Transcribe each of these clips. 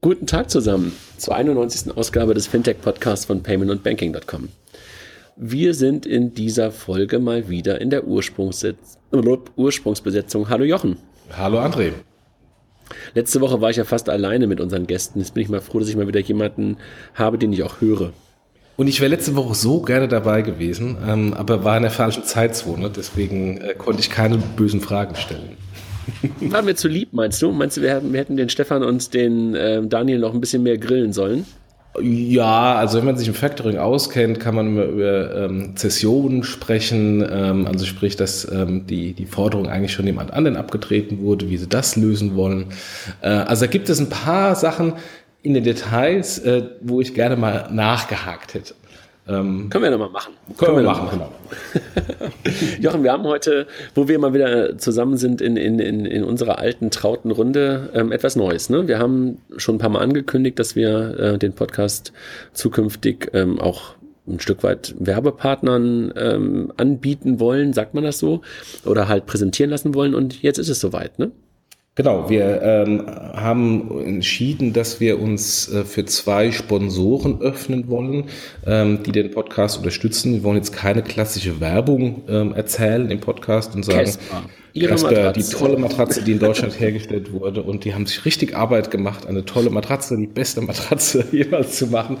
Guten Tag zusammen zur 91. Ausgabe des Fintech-Podcasts von Payment und Banking.com. Wir sind in dieser Folge mal wieder in der Ursprungsbesetzung. Hallo Jochen. Hallo André. Letzte Woche war ich ja fast alleine mit unseren Gästen. Jetzt bin ich mal froh, dass ich mal wieder jemanden habe, den ich auch höre. Und ich wäre letzte Woche so gerne dabei gewesen, ähm, aber war in der falschen Zeitzone, deswegen äh, konnte ich keine bösen Fragen stellen. War mir zu lieb, meinst du? Meinst du, wir, wir hätten den Stefan und den äh, Daniel noch ein bisschen mehr grillen sollen? Ja, also wenn man sich im Factoring auskennt, kann man immer über ähm, Zessionen sprechen. Ähm, also sprich, dass ähm, die, die Forderung eigentlich schon jemand anderen abgetreten wurde, wie sie das lösen wollen. Äh, also da gibt es ein paar Sachen, in den Details, äh, wo ich gerne mal nachgehakt hätte. Ähm, können wir nochmal machen. Können, wir, wir machen, machen, genau. Jochen, wir haben heute, wo wir mal wieder zusammen sind in, in, in, in unserer alten, trauten Runde, ähm, etwas Neues. Ne? Wir haben schon ein paar Mal angekündigt, dass wir äh, den Podcast zukünftig ähm, auch ein Stück weit Werbepartnern ähm, anbieten wollen, sagt man das so, oder halt präsentieren lassen wollen. Und jetzt ist es soweit, ne? Genau, wir ähm, haben entschieden, dass wir uns äh, für zwei Sponsoren öffnen wollen, ähm, die den Podcast unterstützen. Wir wollen jetzt keine klassische Werbung ähm, erzählen im Podcast und sagen, Kesper. Ihre Casper, die tolle Matratze, die in Deutschland hergestellt wurde. Und die haben sich richtig Arbeit gemacht, eine tolle Matratze, die beste Matratze jemals zu machen.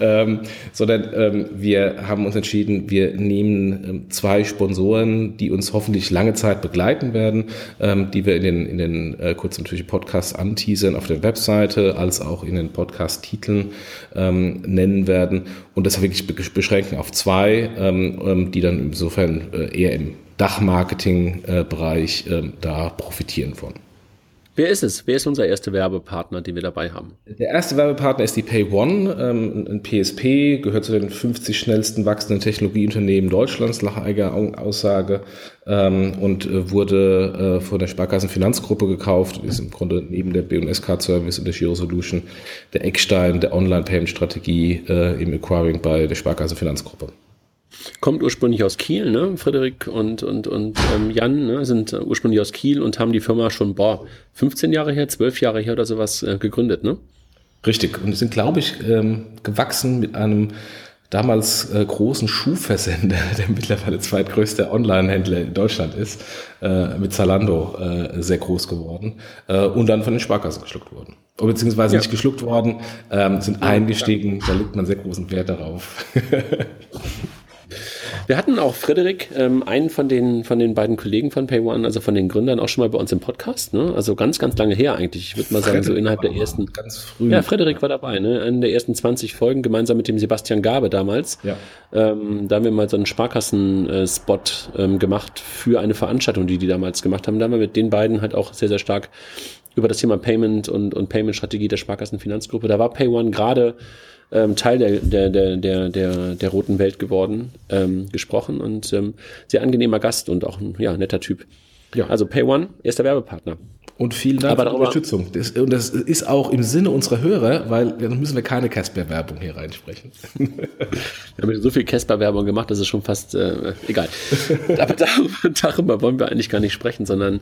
Ähm, sondern ähm, wir haben uns entschieden, wir nehmen ähm, zwei Sponsoren, die uns hoffentlich lange Zeit begleiten werden, ähm, die wir in den, in den äh, kurz natürlich Podcasts anteasern auf der Webseite, als auch in den Podcast-Titeln ähm, nennen werden. Und das wirklich beschränken auf zwei, ähm, die dann insofern äh, eher im Dachmarketing-Bereich äh, da profitieren von. Wer ist es? Wer ist unser erster Werbepartner, den wir dabei haben? Der erste Werbepartner ist die PayOne, ähm, ein PSP, gehört zu den 50 schnellsten wachsenden Technologieunternehmen Deutschlands, nach eigener Aussage, ähm, und äh, wurde äh, von der Sparkassen Finanzgruppe gekauft, ist im Grunde neben der B&S Card Service und der Giro Solution der Eckstein der Online-Payment-Strategie äh, im Acquiring bei der Sparkassen Finanzgruppe. Kommt ursprünglich aus Kiel, ne? Frederik und, und, und ähm, Jan ne? sind äh, ursprünglich aus Kiel und haben die Firma schon, boah, 15 Jahre her, 12 Jahre her oder sowas äh, gegründet, ne? Richtig. Und sind, glaube ich, ähm, gewachsen mit einem damals äh, großen Schuhversender, der mittlerweile zweitgrößter Online-Händler in Deutschland ist, äh, mit Zalando äh, sehr groß geworden äh, und dann von den Sparkassen geschluckt worden. Beziehungsweise ja. nicht geschluckt worden, ähm, sind ja, eingestiegen, ja. da legt man sehr großen Wert darauf. Wir hatten auch Frederik, ähm, einen von den, von den beiden Kollegen von PayOne, also von den Gründern, auch schon mal bei uns im Podcast. Ne? Also ganz, ganz lange her eigentlich. Ich würde mal sagen, so innerhalb der ersten. Ganz früh. Ja, Frederik war dabei, ne? In der ersten 20 Folgen, gemeinsam mit dem Sebastian Gabe damals. Ja. Ähm, da haben wir mal so einen Sparkassen-Spot ähm, gemacht für eine Veranstaltung, die die damals gemacht haben. Da haben wir mit den beiden halt auch sehr, sehr stark über das Thema Payment und, und Payment-Strategie der Sparkassen-Finanzgruppe. Da war PayOne gerade ähm, Teil der, der, der, der, der, der roten Welt geworden, ähm, gesprochen und ähm, sehr angenehmer Gast und auch ein ja, netter Typ. Ja. Also Pay One, erster Werbepartner. Und vielen Dank für die Unterstützung. Das, und das ist auch im Sinne unserer Hörer, weil dann müssen wir keine Casper-Werbung hier reinsprechen. wir haben so viel Casper-Werbung gemacht, das ist schon fast äh, egal. Aber darüber, darüber, wollen wir eigentlich gar nicht sprechen, sondern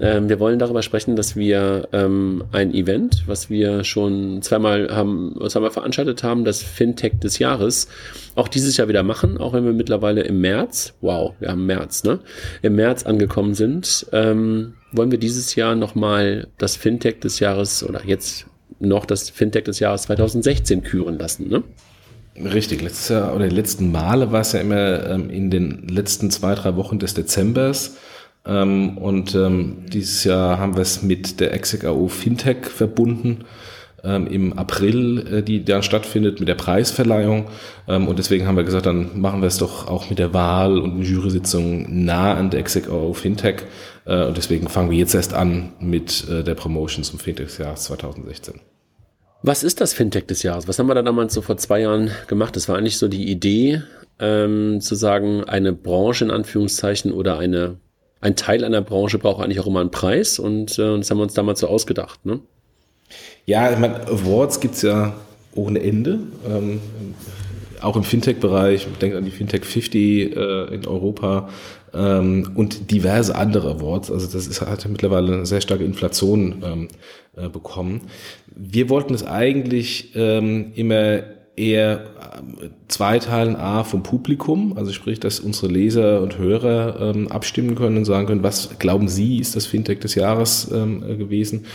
ähm, wir wollen darüber sprechen, dass wir ähm, ein Event, was wir schon zweimal haben, zweimal veranstaltet haben, das Fintech des Jahres, auch dieses Jahr wieder machen, auch wenn wir mittlerweile im März, wow, wir haben März, ne? Im März angekommen sind. Ähm, wollen wir dieses Jahr nochmal das Fintech des Jahres oder jetzt noch das Fintech des Jahres 2016 küren lassen, ne? Richtig, letztes Jahr oder die letzten Male war es ja immer ähm, in den letzten zwei, drei Wochen des Dezembers. Ähm, und ähm, dieses Jahr haben wir es mit der ExecAO Fintech verbunden ähm, im April, äh, die da stattfindet mit der Preisverleihung. Ähm, und deswegen haben wir gesagt, dann machen wir es doch auch mit der Wahl und den Jury-Sitzungen nah an der ExecO Fintech. Äh, und deswegen fangen wir jetzt erst an mit äh, der Promotion zum Fintech des Jahres 2016. Was ist das Fintech des Jahres? Was haben wir da damals so vor zwei Jahren gemacht? Das war eigentlich so die Idee, ähm, zu sagen, eine Branche in Anführungszeichen oder eine, ein Teil einer Branche braucht eigentlich auch immer einen Preis und äh, das haben wir uns damals so ausgedacht. Ne? Ja, ich meine, Awards gibt es ja ohne Ende. Ähm, auch im Fintech-Bereich, denkt an die Fintech 50 äh, in Europa ähm, und diverse andere Awards. Also das ist, hat mittlerweile eine sehr starke Inflation ähm, äh, bekommen. Wir wollten es eigentlich ähm, immer eher äh, zweiteilen A vom Publikum, also sprich, dass unsere Leser und Hörer ähm, abstimmen können und sagen können, was glauben Sie, ist das Fintech des Jahres ähm, äh, gewesen?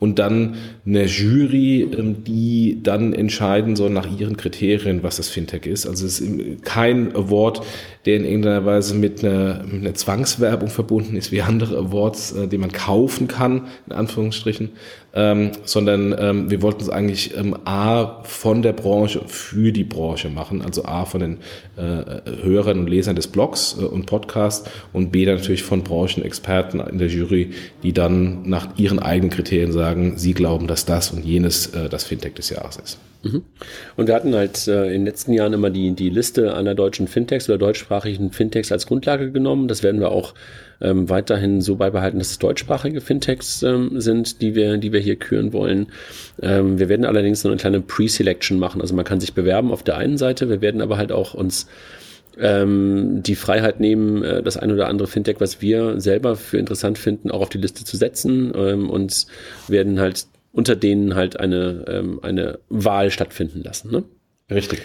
Und dann eine Jury, ähm, die dann entscheiden soll nach ihren Kriterien, was das Fintech ist. Also es ist kein Award, der in irgendeiner Weise mit einer, mit einer Zwangswerbung verbunden ist, wie andere Awards, äh, die man kaufen kann, in Anführungsstrichen, ähm, sondern ähm, wir wollten es eigentlich ähm, A von der Branche für die Branche machen, also A von den äh, Hörern und Lesern des Blogs äh, und Podcasts und B dann natürlich von Branchenexperten in der Jury, die dann nach ihren eigenen Kriterien sagen, sie glauben, dass das und jenes äh, das Fintech des Jahres ist. Mhm. Und wir hatten halt äh, in den letzten Jahren immer die, die Liste aller deutschen Fintechs oder deutschsprachigen Fintechs als Grundlage genommen. Das werden wir auch ähm, weiterhin so beibehalten, dass es deutschsprachige Fintechs ähm, sind, die wir, die wir hier küren wollen. Ähm, wir werden allerdings noch eine kleine Pre-Selection machen. Also man kann sich bewerben auf der einen Seite. Wir werden aber halt auch uns ähm, die Freiheit nehmen, äh, das ein oder andere Fintech, was wir selber für interessant finden, auch auf die Liste zu setzen ähm, und werden halt unter denen halt eine, ähm, eine Wahl stattfinden lassen. Ne? Richtig.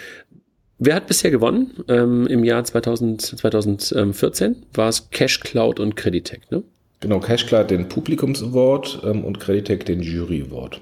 Wer hat bisher gewonnen? Ähm, Im Jahr 2000, 2014 war es Cash Cloud und Creditec, ne? Genau, Cash Cloud den Publikums Award ähm, und Creditec den Jury Award.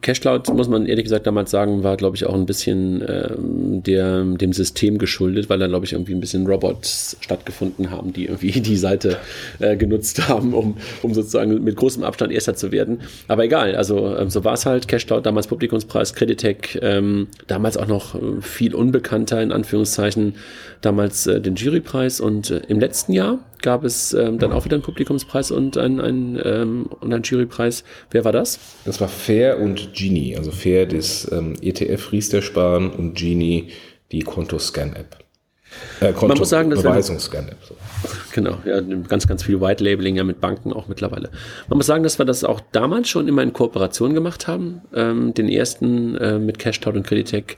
CashCloud, muss man ehrlich gesagt damals sagen, war, glaube ich, auch ein bisschen ähm, der, dem System geschuldet, weil da, glaube ich, irgendwie ein bisschen Robots stattgefunden haben, die irgendwie die Seite äh, genutzt haben, um, um sozusagen mit großem Abstand Erster zu werden. Aber egal, also ähm, so war es halt. CashCloud, damals Publikumspreis, Creditec, ähm, damals auch noch äh, viel unbekannter, in Anführungszeichen, damals äh, den Jurypreis und äh, im letzten Jahr gab es ähm, dann auch wieder einen Publikumspreis und einen, einen, ähm, und einen Jurypreis. Wer war das? Das war Fair und Genie. Also Fair das ähm, ETF Riester Sparen und Genie die Konto-Scan-App. Äh, Konto Man muss sagen, dass Beweisungsscan-App. So. Genau, ja, ganz, ganz viel White Labeling ja mit Banken auch mittlerweile. Man muss sagen, dass wir das auch damals schon immer in Kooperation gemacht haben. Ähm, den ersten äh, mit CashTout und Creditec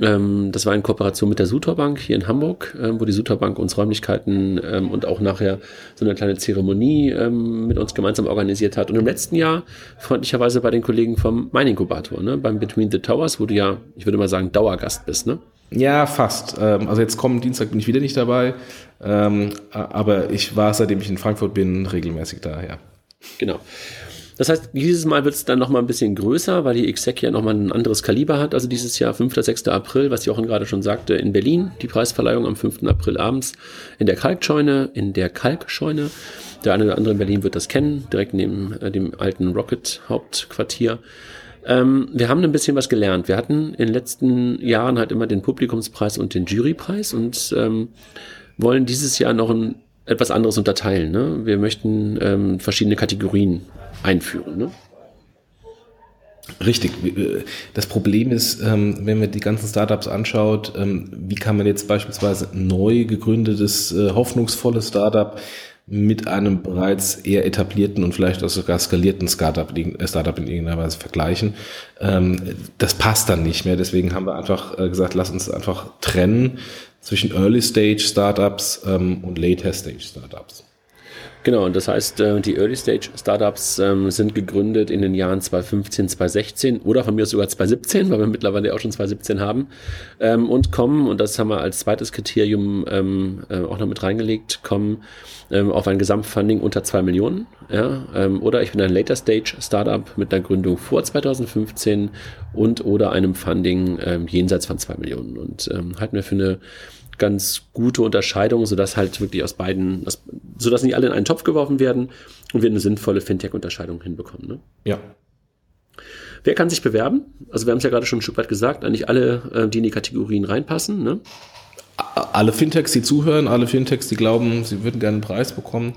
ähm, das war in Kooperation mit der Sutor Bank hier in Hamburg, ähm, wo die Sutor Bank uns Räumlichkeiten ähm, und auch nachher so eine kleine Zeremonie ähm, mit uns gemeinsam organisiert hat. Und im letzten Jahr freundlicherweise bei den Kollegen vom Mein Inkubator, ne, beim Between the Towers, wo du ja, ich würde mal sagen, Dauergast bist, ne? Ja, fast. Ähm, also jetzt kommen Dienstag bin ich wieder nicht dabei, ähm, aber ich war, seitdem ich in Frankfurt bin, regelmäßig da, ja. Genau. Das heißt, dieses Mal wird es dann nochmal ein bisschen größer, weil die XSEC ja nochmal ein anderes Kaliber hat. Also dieses Jahr 5. 6. April, was Jochen gerade schon sagte, in Berlin. Die Preisverleihung am 5. April abends in der Kalkscheune, in der Kalkscheune. Der eine oder andere in Berlin wird das kennen, direkt neben äh, dem alten Rocket-Hauptquartier. Ähm, wir haben ein bisschen was gelernt. Wir hatten in den letzten Jahren halt immer den Publikumspreis und den Jurypreis und ähm, wollen dieses Jahr noch ein etwas anderes unterteilen. Ne? Wir möchten ähm, verschiedene Kategorien einführen. Ne? Richtig. Das Problem ist, ähm, wenn man die ganzen Startups anschaut, ähm, wie kann man jetzt beispielsweise neu gegründetes, äh, hoffnungsvolles Startup mit einem bereits eher etablierten und vielleicht auch sogar skalierten Startup, äh, Startup in irgendeiner Weise vergleichen. Ähm, das passt dann nicht mehr. Deswegen haben wir einfach äh, gesagt, lass uns einfach trennen zwischen Early Stage Startups und Later Stage Startups. Genau, und das heißt, äh, die Early Stage Startups ähm, sind gegründet in den Jahren 2015, 2016 oder von mir sogar 2017, weil wir mittlerweile auch schon 2017 haben ähm, und kommen, und das haben wir als zweites Kriterium ähm, äh, auch noch mit reingelegt, kommen auf ein Gesamtfunding unter zwei Millionen. Ja, oder ich bin ein Later Stage Startup mit einer Gründung vor 2015 und oder einem Funding jenseits von zwei Millionen. Und halten wir für eine ganz gute Unterscheidung, sodass halt wirklich aus beiden, sodass nicht alle in einen Topf geworfen werden und wir eine sinnvolle Fintech-Unterscheidung hinbekommen. Ne? Ja. Wer kann sich bewerben? Also wir haben es ja gerade schon ein Stück weit gesagt, eigentlich alle, äh, die in die Kategorien reinpassen. Ne? Alle Fintechs, die zuhören, alle Fintechs, die glauben, sie würden gerne einen Preis bekommen,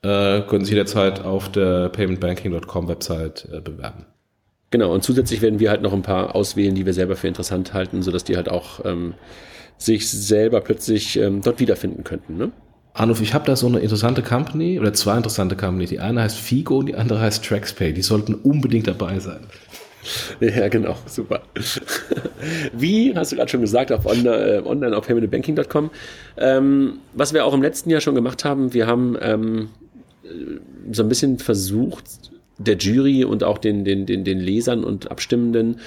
äh, können sich jederzeit auf der paymentbanking.com Website äh, bewerben. Genau, und zusätzlich werden wir halt noch ein paar auswählen, die wir selber für interessant halten, sodass die halt auch ähm, sich selber plötzlich ähm, dort wiederfinden könnten. Ne? Arnulf, ich habe da so eine interessante Company oder zwei interessante Companies. Die eine heißt Figo und die andere heißt TraxPay. Die sollten unbedingt dabei sein. Ja, genau, super. Wie, hast du gerade schon gesagt, auf online, äh, online auf permanentbanking.com. Ähm, was wir auch im letzten Jahr schon gemacht haben, wir haben ähm, so ein bisschen versucht, der Jury und auch den, den, den, den Lesern und Abstimmenden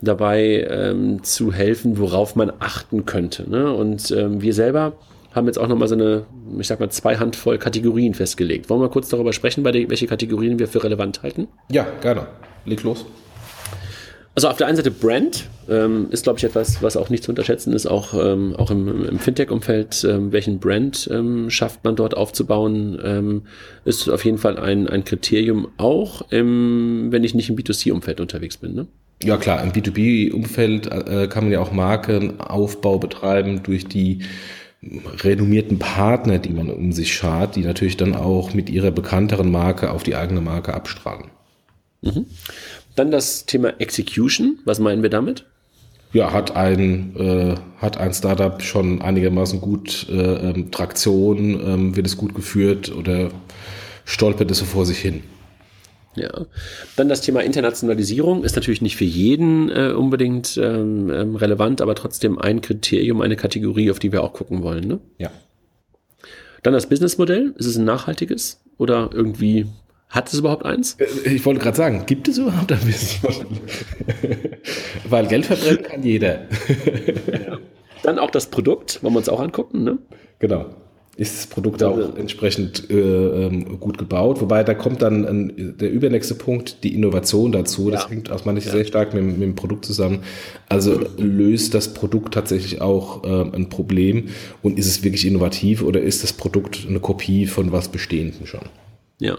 dabei ähm, zu helfen, worauf man achten könnte. Ne? Und ähm, wir selber haben jetzt auch nochmal so eine, ich sag mal, zwei Handvoll Kategorien festgelegt. Wollen wir kurz darüber sprechen, welche Kategorien wir für relevant halten? Ja, gerne. Leg los. Also auf der einen Seite Brand ähm, ist, glaube ich, etwas, was auch nicht zu unterschätzen ist, auch, ähm, auch im, im Fintech-Umfeld, ähm, welchen Brand ähm, schafft man dort aufzubauen, ähm, ist auf jeden Fall ein, ein Kriterium, auch im, wenn ich nicht im B2C-Umfeld unterwegs bin. Ne? Ja klar, im B2B-Umfeld äh, kann man ja auch Markenaufbau betreiben durch die renommierten Partner, die man um sich schart, die natürlich dann auch mit ihrer bekannteren Marke auf die eigene Marke abstrahlen. Mhm. Dann das Thema Execution. Was meinen wir damit? Ja, hat ein, äh, hat ein Startup schon einigermaßen gut äh, ähm, Traktion, ähm, wird es gut geführt oder stolpert es so vor sich hin? Ja, dann das Thema Internationalisierung ist natürlich nicht für jeden äh, unbedingt ähm, ähm, relevant, aber trotzdem ein Kriterium, eine Kategorie, auf die wir auch gucken wollen. Ne? Ja. Dann das Businessmodell. Ist es ein nachhaltiges oder irgendwie hat es überhaupt eins? Äh, ich wollte gerade sagen, gibt es überhaupt ein Businessmodell? Weil Geld verbrennen kann jeder. Dann auch das Produkt, wollen wir uns auch angucken, ne? Genau ist das Produkt auch entsprechend äh, ähm, gut gebaut. Wobei da kommt dann ein, der übernächste Punkt, die Innovation dazu. Das ja. hängt aus meiner Sicht ja. sehr stark mit, mit, dem Produkt zusammen. Also löst das Produkt tatsächlich auch äh, ein Problem und ist es wirklich innovativ oder ist das Produkt eine Kopie von was Bestehendem schon? Ja.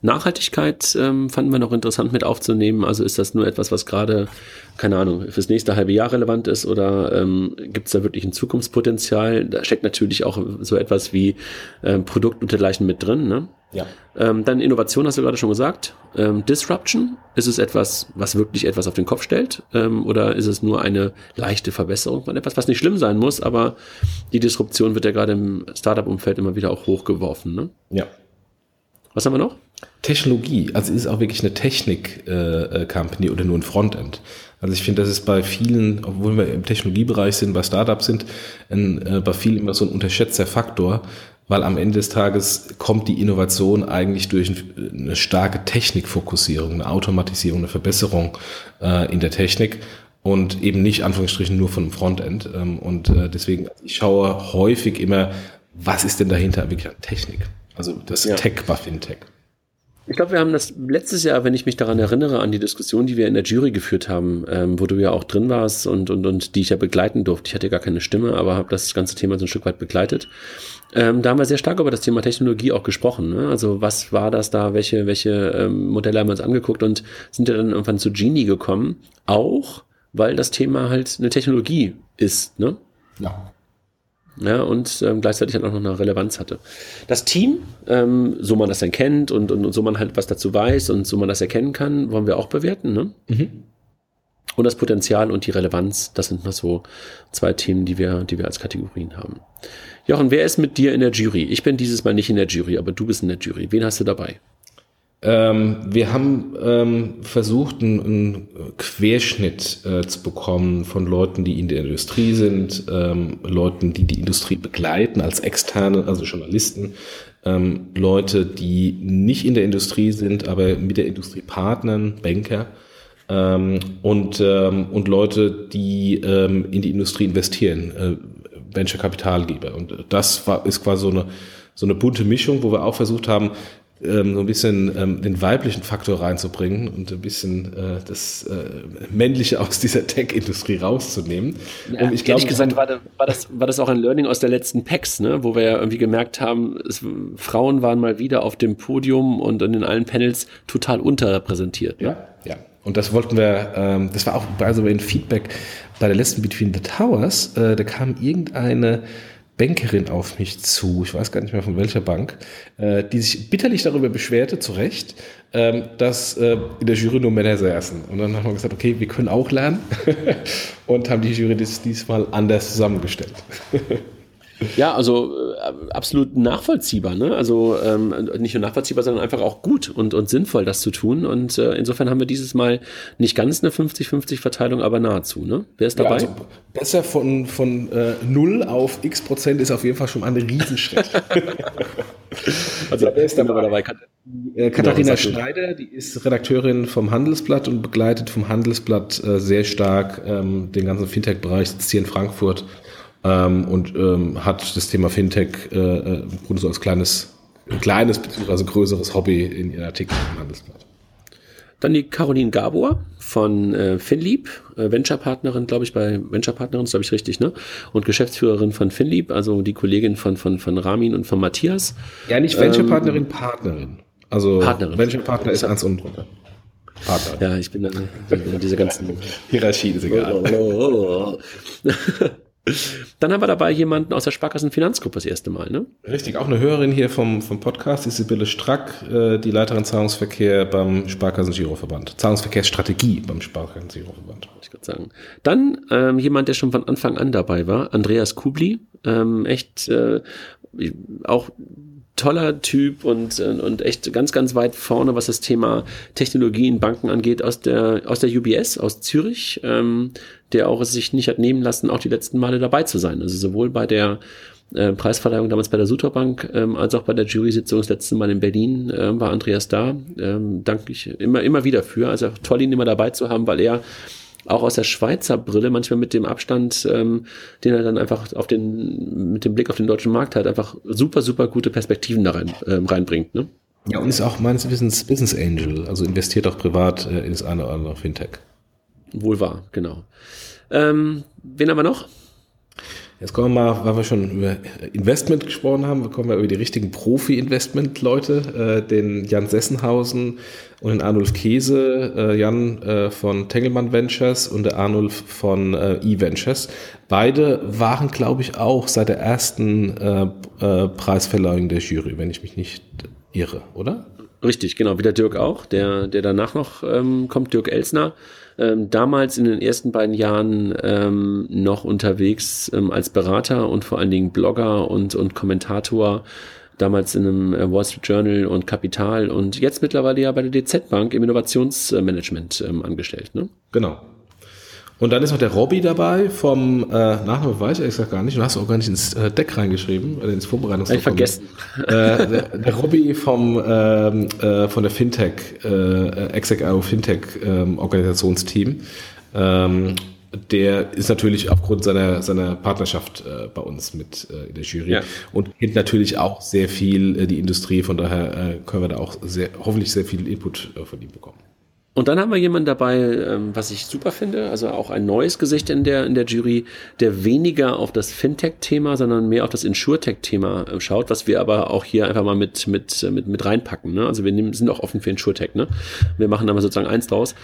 Nachhaltigkeit ähm, fanden wir noch interessant mit aufzunehmen. Also ist das nur etwas, was gerade, keine Ahnung, fürs nächste halbe Jahr relevant ist oder ähm, gibt es da wirklich ein Zukunftspotenzial? Da steckt natürlich auch so etwas wie ähm, Produkt und dergleichen mit drin. Ne? Ja. Ähm, dann Innovation hast du gerade schon gesagt. Ähm, Disruption, ist es etwas, was wirklich etwas auf den Kopf stellt? Ähm, oder ist es nur eine leichte Verbesserung von etwas, was nicht schlimm sein muss, aber die Disruption wird ja gerade im Startup-Umfeld immer wieder auch hochgeworfen. Ne? Ja. Was haben wir noch? Technologie, also ist es auch wirklich eine Technik-Company äh, oder nur ein Frontend. Also ich finde, das ist bei vielen, obwohl wir im Technologiebereich sind, bei Startups sind, ein, äh, bei vielen immer so ein unterschätzter Faktor, weil am Ende des Tages kommt die Innovation eigentlich durch eine starke Technikfokussierung, eine Automatisierung, eine Verbesserung äh, in der Technik und eben nicht Anführungsstrichen nur von dem Frontend. Ähm, und äh, deswegen, ich schaue häufig immer, was ist denn dahinter wirklich an Technik? Also das ja. Tech bei Fintech. Ich glaube, wir haben das letztes Jahr, wenn ich mich daran erinnere, an die Diskussion, die wir in der Jury geführt haben, ähm, wo du ja auch drin warst und, und, und die ich ja begleiten durfte. Ich hatte gar keine Stimme, aber habe das ganze Thema so ein Stück weit begleitet. Ähm, da haben wir sehr stark über das Thema Technologie auch gesprochen. Ne? Also was war das da, welche, welche ähm, Modelle haben wir uns angeguckt und sind ja dann irgendwann zu Genie gekommen. Auch, weil das Thema halt eine Technologie ist. Ne? Ja ja, und ähm, gleichzeitig halt auch noch eine Relevanz hatte. Das Team, ähm, so man das dann kennt und, und, und, so man halt was dazu weiß und so man das erkennen kann, wollen wir auch bewerten. Ne? Mhm. Und das Potenzial und die Relevanz, das sind noch so zwei Themen, die wir, die wir als Kategorien haben. Jochen, wer ist mit dir in der Jury? Ich bin dieses Mal nicht in der Jury, aber du bist in der Jury. Wen hast du dabei? Ähm, wir haben ähm, versucht, einen, einen Querschnitt äh, zu bekommen von Leuten, die in der Industrie sind, ähm, Leuten, die die Industrie begleiten als Externe, also Journalisten, ähm, Leute, die nicht in der Industrie sind, aber mit der Industrie partnern, Banker ähm, und, ähm, und Leute, die in die Industrie investieren, äh, Venture-Kapitalgeber. Und das war, ist quasi so eine, so eine bunte Mischung, wo wir auch versucht haben, ähm, so ein bisschen ähm, den weiblichen Faktor reinzubringen und ein bisschen äh, das äh, Männliche aus dieser Tech-Industrie rauszunehmen. Ja, und ich glaube, gesagt war, das, war, das, war das auch ein Learning aus der letzten PAX, ne? wo wir ja irgendwie gemerkt haben, es, Frauen waren mal wieder auf dem Podium und in allen Panels total unterrepräsentiert. Ne? Ja, ja. Und das wollten wir, ähm, das war auch also ein Feedback bei der letzten Between the Towers, äh, da kam irgendeine Bankerin auf mich zu, ich weiß gar nicht mehr von welcher Bank, äh, die sich bitterlich darüber beschwerte, zu Recht, ähm, dass äh, in der Jury nur Männer saßen. Und dann haben wir gesagt, okay, wir können auch lernen und haben die Jury dies, diesmal anders zusammengestellt. Ja, also äh, absolut nachvollziehbar. Ne? Also ähm, nicht nur nachvollziehbar, sondern einfach auch gut und, und sinnvoll, das zu tun. Und äh, insofern haben wir dieses Mal nicht ganz eine 50-50-Verteilung, aber nahezu. Ne? Wer ist dabei? Ja, also besser von, von äh, 0 auf x Prozent ist auf jeden Fall schon mal ein Riesenschritt. also wer ist dabei? dabei? Kat äh, Katharina genau, Schneider, die ist Redakteurin vom Handelsblatt und begleitet vom Handelsblatt äh, sehr stark ähm, den ganzen Fintech-Bereich, sitzt hier in Frankfurt ähm, und ähm, hat das Thema Fintech äh, äh so als kleines, kleines bzw. größeres Hobby in ihren Artikeln im Handelsblatt. Dann die Caroline Gabor von äh, Finlieb, äh, Venture-Partnerin, glaube ich, bei Venture-Partnerin, ist glaube ich richtig, ne? Und Geschäftsführerin von Finlieb, also die Kollegin von, von, von Ramin und von Matthias. Ja, nicht Venture-Partnerin, ähm, Partnerin. Also Partnerin. Venture-Partner ist eins unten drunter. Partner. Ja, ich bin dann diese ganzen Hierarchie ist egal. Dann haben wir dabei jemanden aus der Sparkassenfinanzgruppe das erste Mal, ne? Richtig, auch eine Hörerin hier vom, vom Podcast, die Sibylle Strack, äh, die Leiterin Zahlungsverkehr beim Sparkassen-Giroverband. Zahlungsverkehrsstrategie beim Sparkassen-Giroverband. Ich gerade sagen. Dann ähm, jemand, der schon von Anfang an dabei war, Andreas Kubli. Ähm, echt äh, auch toller Typ und, und echt ganz, ganz weit vorne, was das Thema Technologie in Banken angeht, aus der, aus der UBS, aus Zürich, ähm, der auch es sich nicht hat nehmen lassen, auch die letzten Male dabei zu sein. Also sowohl bei der äh, Preisverleihung damals bei der Suterbank, ähm, als auch bei der Jury-Sitzung das letzte Mal in Berlin äh, war Andreas da. Ähm, danke ich immer, immer wieder für. Also toll, ihn immer dabei zu haben, weil er auch aus der Schweizer Brille, manchmal mit dem Abstand, ähm, den er dann einfach auf den, mit dem Blick auf den deutschen Markt hat, einfach super, super gute Perspektiven da rein, ähm, reinbringt. Ne? Ja, und ist auch meines Wissens Business Angel, also investiert auch privat äh, in das eine oder andere Fintech. Wohl wahr, genau. Ähm, wen haben wir noch? Jetzt kommen wir mal, weil wir schon über Investment gesprochen haben, kommen wir über die richtigen Profi-Investment-Leute, äh, den Jan Sessenhausen und den Arnulf Käse, äh, Jan äh, von Tengelmann Ventures und der Arnulf von äh, E-Ventures. Beide waren, glaube ich, auch seit der ersten äh, äh, Preisverleihung der Jury, wenn ich mich nicht irre, oder? Richtig, genau, wie der Dirk auch, der, der danach noch ähm, kommt, Dirk Elsner ähm, damals in den ersten beiden Jahren ähm, noch unterwegs ähm, als Berater und vor allen Dingen Blogger und, und Kommentator damals in einem äh, Wall Street Journal und Kapital und jetzt mittlerweile ja bei der DZ Bank im Innovationsmanagement ähm, angestellt. Ne? Genau. Und dann ist noch der Robby dabei vom äh, Nachname weiß ich gesagt gar nicht. Du hast auch gar nicht ins äh, Deck reingeschrieben, oder ins Vorbereitungsdokument. Ich vergessen. Äh, der, der Robby vom ähm, äh, von der Fintech äh, Exec.io Fintech ähm, Organisationsteam. Ähm, der ist natürlich aufgrund seiner, seiner Partnerschaft äh, bei uns mit äh, in der Jury ja. und kennt natürlich auch sehr viel äh, die Industrie, von daher äh, können wir da auch sehr, hoffentlich sehr viel Input äh, von ihm bekommen. Und dann haben wir jemanden dabei, ähm, was ich super finde, also auch ein neues Gesicht in der, in der Jury, der weniger auf das Fintech-Thema, sondern mehr auf das Insurtech-Thema äh, schaut, was wir aber auch hier einfach mal mit, mit, mit, mit reinpacken. Ne? Also wir nehmen, sind auch offen für Insurtech. Ne? Wir machen da mal sozusagen eins draus.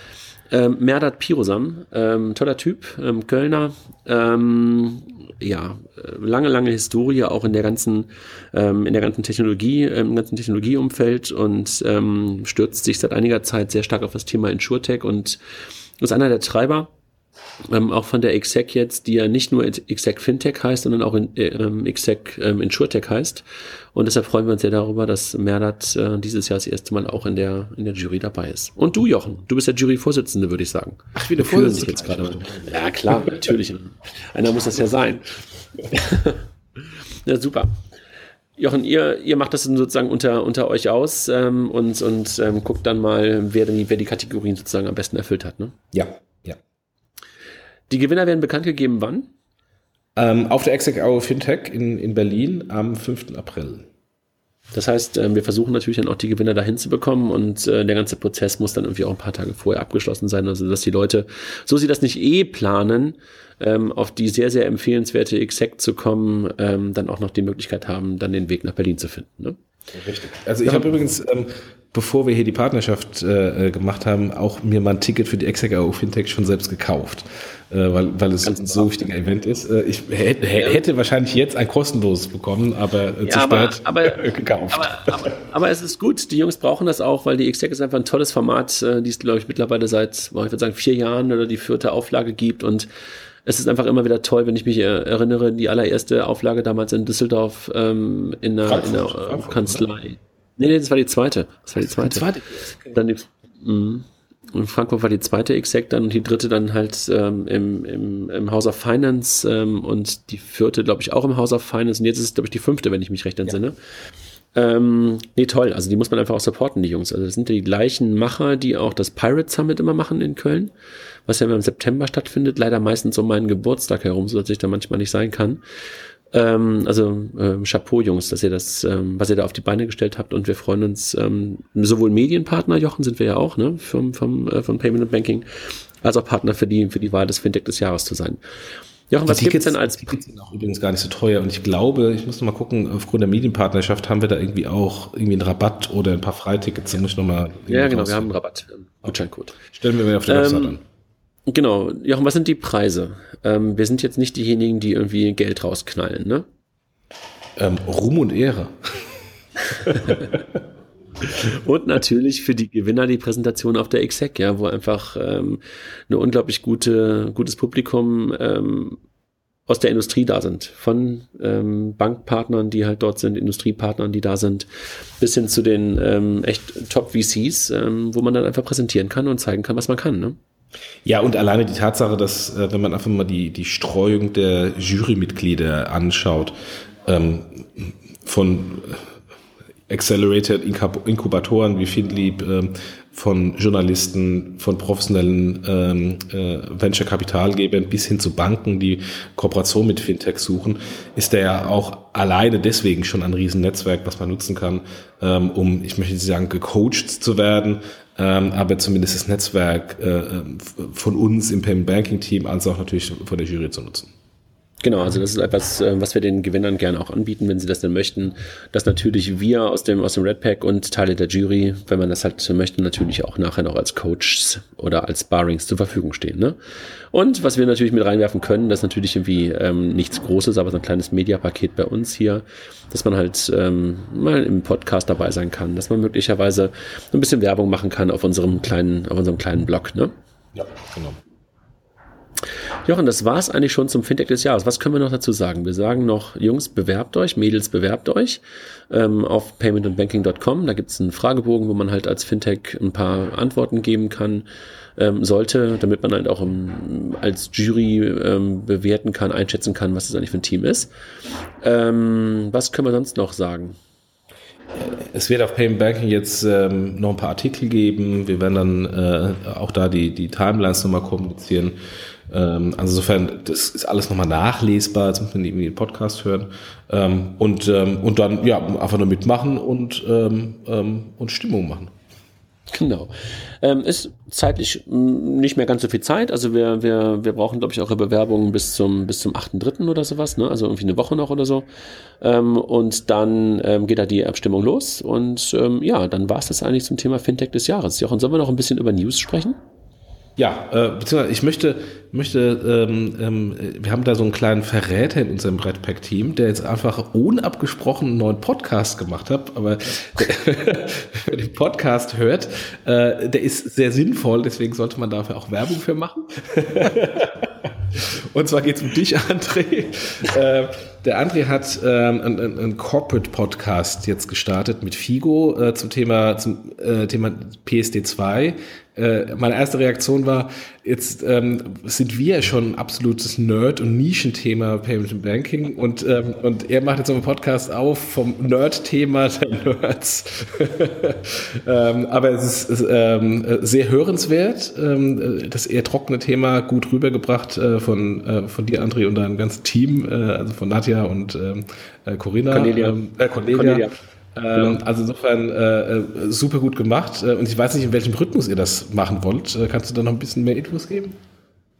Ähm, Merdat Pirosam, ähm, toller Typ, ähm, Kölner, ähm, ja, lange, lange Historie auch in der ganzen, ähm, in der ganzen Technologie, im ganzen Technologieumfeld und ähm, stürzt sich seit einiger Zeit sehr stark auf das Thema Insurtech und ist einer der Treiber ähm, auch von der Exec jetzt, die ja nicht nur Exec Fintech heißt, sondern auch in, äh, ähm, Exec ähm, Insurtech heißt. Und deshalb freuen wir uns sehr darüber, dass Merdat äh, dieses Jahr das erste Mal auch in der, in der Jury dabei ist. Und du, Jochen, du bist der Jury-Vorsitzende, würde ich sagen. Ach, wie der Vorsitzende jetzt gerade. Ja, klar, natürlich. Einer muss das ja sein. ja, super. Jochen, ihr, ihr macht das sozusagen unter, unter euch aus ähm, und, und ähm, guckt dann mal, wer, denn, wer die Kategorien sozusagen am besten erfüllt hat. Ne? Ja, die Gewinner werden bekannt gegeben wann? Ähm, auf der Exec Hour Fintech in, in Berlin am 5. April. Das heißt, ähm, wir versuchen natürlich dann auch die Gewinner dahin zu bekommen und äh, der ganze Prozess muss dann irgendwie auch ein paar Tage vorher abgeschlossen sein, also dass die Leute, so sie das nicht eh planen, ähm, auf die sehr, sehr empfehlenswerte Exec zu kommen, ähm, dann auch noch die Möglichkeit haben, dann den Weg nach Berlin zu finden. Ne? Richtig. Also ich ja. habe übrigens ähm, bevor wir hier die Partnerschaft äh, äh, gemacht haben, auch mir mal ein Ticket für die Execo Fintech schon selbst gekauft, äh, weil, weil es Ganz ein so wichtiger Event ist. Äh, ich hätte, hätte wahrscheinlich jetzt ein kostenloses bekommen, aber äh, ja, zu spät aber, gekauft. Aber, aber, aber, es ist gut, die Jungs brauchen das auch, weil die Exec ist einfach ein tolles Format, äh, die es, glaube ich, mittlerweile seit, ich würde sagen, vier Jahren oder die vierte Auflage gibt und es ist einfach immer wieder toll, wenn ich mich erinnere, die allererste Auflage damals in Düsseldorf ähm, in der, in äh, Kanzlei. Nee, nee, das war die zweite. Das war die zweite. Die zweite. Dann die, mh. In Frankfurt war die zweite Exec dann und die dritte dann halt ähm, im, im, im House of Finance ähm, und die vierte, glaube ich, auch im House of Finance und jetzt ist es, glaube ich, die fünfte, wenn ich mich recht entsinne. Ja. Ähm, nee, toll. Also die muss man einfach auch supporten, die Jungs. Also das sind die gleichen Macher, die auch das Pirate Summit immer machen in Köln, was ja immer im September stattfindet. Leider meistens um meinen Geburtstag herum, so dass ich da manchmal nicht sein kann. Ähm, also ähm, Chapeau, Jungs, dass ihr das, ähm, was ihr da auf die Beine gestellt habt und wir freuen uns, ähm, sowohl Medienpartner, Jochen sind wir ja auch, ne, vom, vom, äh, von Payment and Banking, als auch Partner für die, für die Wahl des Fintech des Jahres zu sein. Jochen, was gibt es denn als... Die Tickets sind auch übrigens gar nicht so teuer und ich glaube, ich muss noch mal gucken, aufgrund der Medienpartnerschaft haben wir da irgendwie auch irgendwie einen Rabatt oder ein paar Freitickets, da muss ich noch mal... Ja, genau, wir haben einen Rabatt, ähm, Gutscheincode. Stellen wir mal auf der Website ähm, an. Genau, Jochen, was sind die Preise? Ähm, wir sind jetzt nicht diejenigen, die irgendwie Geld rausknallen, ne? Ähm, Ruhm und Ehre. und natürlich für die Gewinner die Präsentation auf der Exec, ja, wo einfach ähm, eine unglaublich gute, gutes Publikum ähm, aus der Industrie da sind. Von ähm, Bankpartnern, die halt dort sind, Industriepartnern, die da sind, bis hin zu den ähm, echt Top-VCs, ähm, wo man dann einfach präsentieren kann und zeigen kann, was man kann. Ne? Ja, und alleine die Tatsache, dass, äh, wenn man einfach mal die, die Streuung der Jurymitglieder anschaut, ähm, von Accelerated Inkubatoren wie Findlieb, ähm, von Journalisten, von professionellen ähm, äh, Venture-Kapitalgebern bis hin zu Banken, die Kooperation mit Fintech suchen, ist der ja auch alleine deswegen schon ein Riesennetzwerk, was man nutzen kann, ähm, um, ich möchte sagen, gecoacht zu werden, ähm, aber zumindest das Netzwerk äh, von uns im Payment Banking Team als auch natürlich von der Jury zu nutzen. Genau, also das ist etwas, äh, was wir den Gewinnern gerne auch anbieten, wenn sie das denn möchten, dass natürlich wir aus dem, aus dem Red Pack und Teile der Jury, wenn man das halt möchte, natürlich auch nachher noch als Coaches oder als Sparrings zur Verfügung stehen. Ne? Und was wir natürlich mit reinwerfen können, das ist natürlich irgendwie ähm, nichts Großes, aber so ein kleines Mediapaket bei uns hier, dass man halt ähm, mal im Podcast dabei sein kann, dass man möglicherweise ein bisschen Werbung machen kann auf unserem kleinen, auf unserem kleinen Blog. Ne? Ja, genau. Jochen, das war's eigentlich schon zum Fintech des Jahres. Was können wir noch dazu sagen? Wir sagen noch, Jungs, bewerbt euch, Mädels, bewerbt euch ähm, auf paymentandbanking.com. Da gibt's einen Fragebogen, wo man halt als Fintech ein paar Antworten geben kann, ähm, sollte, damit man halt auch im, als Jury ähm, bewerten kann, einschätzen kann, was das eigentlich für ein Team ist. Ähm, was können wir sonst noch sagen? Es wird auf Payment Banking jetzt ähm, noch ein paar Artikel geben. Wir werden dann äh, auch da die, die Timelines nochmal kommunizieren. Ähm, also insofern, das ist alles nochmal nachlesbar, jetzt muss man irgendwie den Podcast hören. Ähm, und, ähm, und dann ja, einfach nur mitmachen und, und Stimmung machen. Genau. Ähm, ist zeitlich mm, nicht mehr ganz so viel Zeit. Also wir, wir, wir brauchen, glaube ich, eure Bewerbungen bis zum, bis zum 8.3. oder sowas, ne? Also irgendwie eine Woche noch oder so. Ähm, und dann ähm, geht da die Abstimmung los. Und ja, dann war es das eigentlich zum Thema Fintech des Jahres. Jochen, sollen wir noch ein bisschen über News sprechen? Ja, äh, beziehungsweise ich möchte, möchte ähm, ähm, wir haben da so einen kleinen Verräter in unserem Redpack-Team, der jetzt einfach unabgesprochen einen neuen Podcast gemacht hat, aber der, wer den Podcast hört, äh, der ist sehr sinnvoll, deswegen sollte man dafür auch Werbung für machen. Und zwar geht es um dich, André. Äh, der André hat ähm, einen, einen Corporate-Podcast jetzt gestartet mit Figo äh, zum Thema, zum äh, Thema PSD2 äh, meine erste Reaktion war, jetzt ähm, sind wir schon ein absolutes Nerd- und Nischenthema Payment and Banking und, ähm, und er macht jetzt so einen Podcast auf vom Nerd-Thema der Nerds. ähm, aber es ist, ist ähm, sehr hörenswert, ähm, das eher trockene Thema gut rübergebracht äh, von, äh, von dir, André, und deinem ganzen Team, äh, also von Nadja und ähm, äh, Corinna. Cornelia. Cornelia. Cornelia. Ähm, genau. Also insofern äh, äh, super gut gemacht. Äh, und ich weiß nicht, in welchem Rhythmus ihr das machen wollt. Äh, kannst du da noch ein bisschen mehr Infos geben?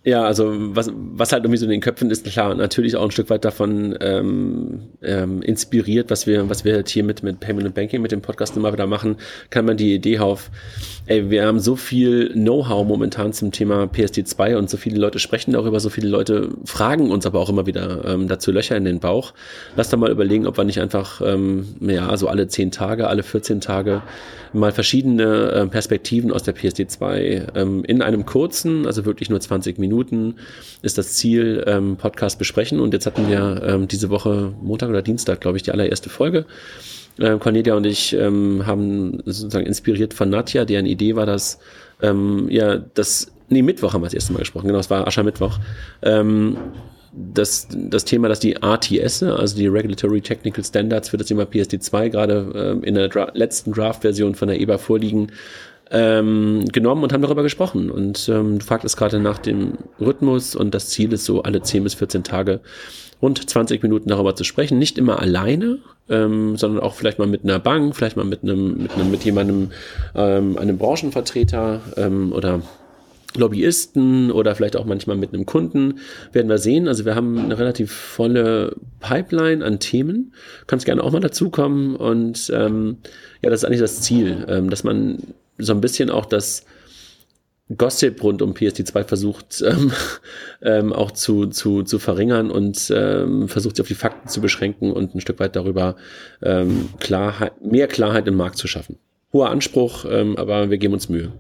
Ja, also was, was halt irgendwie so in den Köpfen ist, klar, natürlich auch ein Stück weit davon ähm, ähm, inspiriert, was wir, was wir halt hier mit, mit Payment and Banking, mit dem Podcast immer wieder machen, kann man die Idee auf, ey, wir haben so viel Know-how momentan zum Thema PSD2 und so viele Leute sprechen darüber, so viele Leute fragen uns aber auch immer wieder ähm, dazu Löcher in den Bauch. Lass doch mal überlegen, ob wir nicht einfach, ähm, ja, so alle zehn Tage, alle 14 Tage mal verschiedene äh, Perspektiven aus der PSD2 ähm, in einem kurzen, also wirklich nur 20 Minuten Minuten ist das Ziel, ähm, Podcast besprechen. Und jetzt hatten wir ähm, diese Woche, Montag oder Dienstag, glaube ich, die allererste Folge. Äh, Cornelia und ich ähm, haben sozusagen inspiriert von Nadja, deren Idee war, dass ähm, ja das nee, Mittwoch haben wir das erste Mal gesprochen, genau, es war Aschermittwoch, ähm, das, das Thema, dass die RTS, also die Regulatory Technical Standards für das Thema PSD2 gerade äh, in der Dra letzten Draft-Version von der EBA vorliegen, ähm, genommen und haben darüber gesprochen. Und ähm, du fragtest gerade nach dem Rhythmus und das Ziel ist so, alle 10 bis 14 Tage rund 20 Minuten darüber zu sprechen. Nicht immer alleine, ähm, sondern auch vielleicht mal mit einer Bank, vielleicht mal mit einem, mit einem, mit jemandem, ähm, einem Branchenvertreter ähm, oder Lobbyisten oder vielleicht auch manchmal mit einem Kunden, werden wir sehen. Also wir haben eine relativ volle Pipeline an Themen. Kannst gerne auch mal dazukommen. Und ähm, ja, das ist eigentlich das Ziel, ähm, dass man so ein bisschen auch das Gossip rund um PSD2 versucht ähm, ähm, auch zu, zu, zu verringern und ähm, versucht sich auf die Fakten zu beschränken und ein Stück weit darüber ähm, Klarheit, mehr Klarheit im Markt zu schaffen. Hoher Anspruch, ähm, aber wir geben uns Mühe.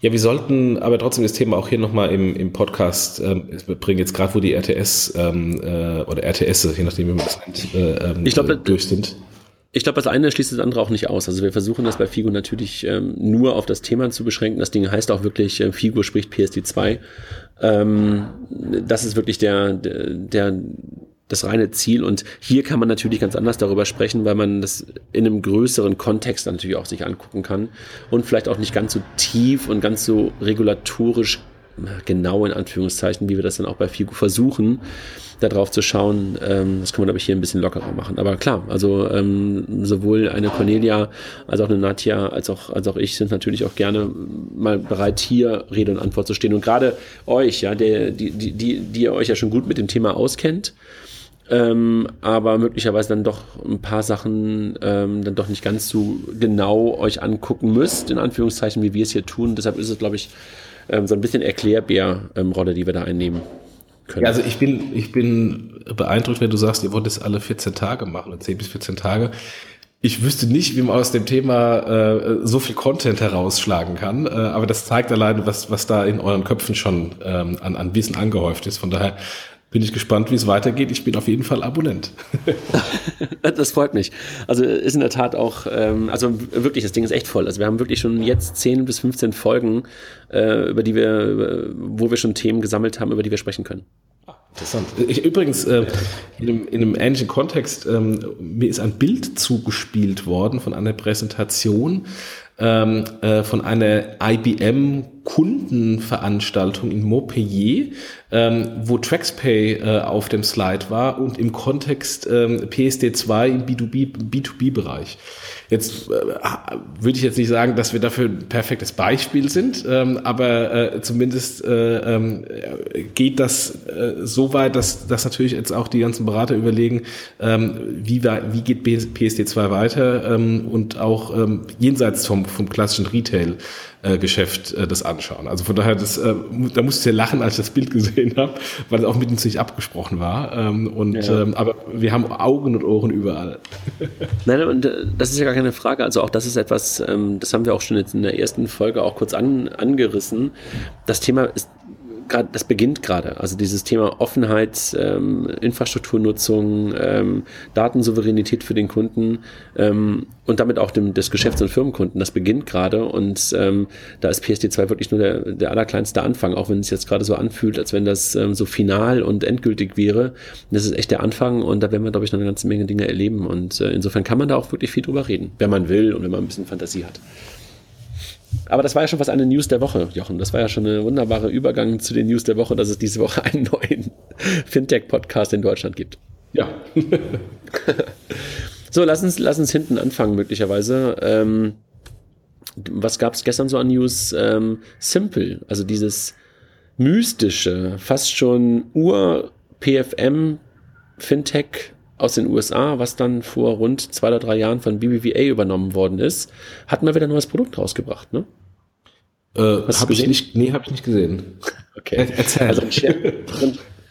Ja, wir sollten aber trotzdem das Thema auch hier nochmal im, im Podcast ähm, bringen, jetzt gerade wo die RTS ähm, äh, oder RTS, je nachdem wie man das nennt, äh, ähm, ich glaub, äh, durch sind. Ich glaube, das eine schließt das andere auch nicht aus. Also wir versuchen das bei Figo natürlich ähm, nur auf das Thema zu beschränken. Das Ding heißt auch wirklich, äh, Figo spricht PSD2. Ähm, das ist wirklich der, der, das reine Ziel. Und hier kann man natürlich ganz anders darüber sprechen, weil man das in einem größeren Kontext natürlich auch sich angucken kann und vielleicht auch nicht ganz so tief und ganz so regulatorisch genau in Anführungszeichen, wie wir das dann auch bei Figo versuchen, darauf zu schauen. Ähm, das kann man, glaube ich, hier ein bisschen lockerer machen. Aber klar, also ähm, sowohl eine Cornelia als auch eine Nadja als auch, als auch ich sind natürlich auch gerne mal bereit, hier Rede und Antwort zu stehen. Und gerade euch, ja, der, die, die, die, die ihr euch ja schon gut mit dem Thema auskennt, ähm, aber möglicherweise dann doch ein paar Sachen ähm, dann doch nicht ganz so genau euch angucken müsst, in Anführungszeichen, wie wir es hier tun. Deshalb ist es, glaube ich, ähm, so ein bisschen Erklärbär-Rolle, die wir da einnehmen können. Ja, also ich bin, ich bin beeindruckt, wenn du sagst, ihr wollt es alle 14 Tage machen, 10 bis 14 Tage. Ich wüsste nicht, wie man aus dem Thema äh, so viel Content herausschlagen kann, äh, aber das zeigt allein, was, was da in euren Köpfen schon ähm, an, an Wissen angehäuft ist. Von daher bin ich gespannt, wie es weitergeht. Ich bin auf jeden Fall Abonnent. das freut mich. Also ist in der Tat auch, ähm, also wirklich, das Ding ist echt voll. Also wir haben wirklich schon jetzt 10 bis 15 Folgen, äh, über die wir, wo wir schon Themen gesammelt haben, über die wir sprechen können. Interessant. Ich, übrigens, äh, in, einem, in, einem, ähnlichen Kontext, ähm, mir ist ein Bild zugespielt worden von einer Präsentation ähm, äh, von einer IBM Kundenveranstaltung in Montpellier, ähm, wo TraxPay äh, auf dem Slide war und im Kontext ähm, PSD2 im B2B, B2B-Bereich. Jetzt äh, würde ich jetzt nicht sagen, dass wir dafür ein perfektes Beispiel sind, ähm, aber äh, zumindest äh, ähm, geht das äh, so weit, dass, dass natürlich jetzt auch die ganzen Berater überlegen, ähm, wie, wie geht PSD2 weiter ähm, und auch ähm, jenseits vom, vom klassischen Retail äh, äh, das anschauen. Also von daher, das, äh, da musste ich ja lachen, als ich das Bild gesehen habe, weil es auch mit uns nicht abgesprochen war. Ähm, und, ja. ähm, aber wir haben Augen und Ohren überall. Nein, und äh, das ist ja gar keine Frage. Also auch das ist etwas, ähm, das haben wir auch schon jetzt in der ersten Folge auch kurz an, angerissen. Das Thema ist grad, das beginnt gerade. Also dieses Thema Offenheit, ähm, Infrastrukturnutzung, ähm, Datensouveränität für den Kunden ähm, und damit auch dem, des Geschäfts- und Firmenkunden, das beginnt gerade und ähm, da ist PSD2 wirklich nur der, der allerkleinste Anfang, auch wenn es jetzt gerade so anfühlt, als wenn das ähm, so final und endgültig wäre. Das ist echt der Anfang und da werden wir, glaube ich, noch eine ganze Menge Dinge erleben und äh, insofern kann man da auch wirklich viel drüber reden, wenn man will und wenn man ein bisschen Fantasie hat. Aber das war ja schon was eine News der Woche, Jochen. Das war ja schon ein wunderbarer Übergang zu den News der Woche, dass es diese Woche einen neuen Fintech-Podcast in Deutschland gibt. Ja. so, lass uns, lass uns hinten anfangen, möglicherweise. Ähm, was gab es gestern so an News? Ähm, Simple, also dieses mystische, fast schon Ur-PFM Fintech aus den USA, was dann vor rund zwei oder drei Jahren von BBVA übernommen worden ist, hat mal wieder ein neues Produkt rausgebracht, ne? Äh, habe ich nicht, nee, habe ich nicht gesehen. Okay. Erzähl. Also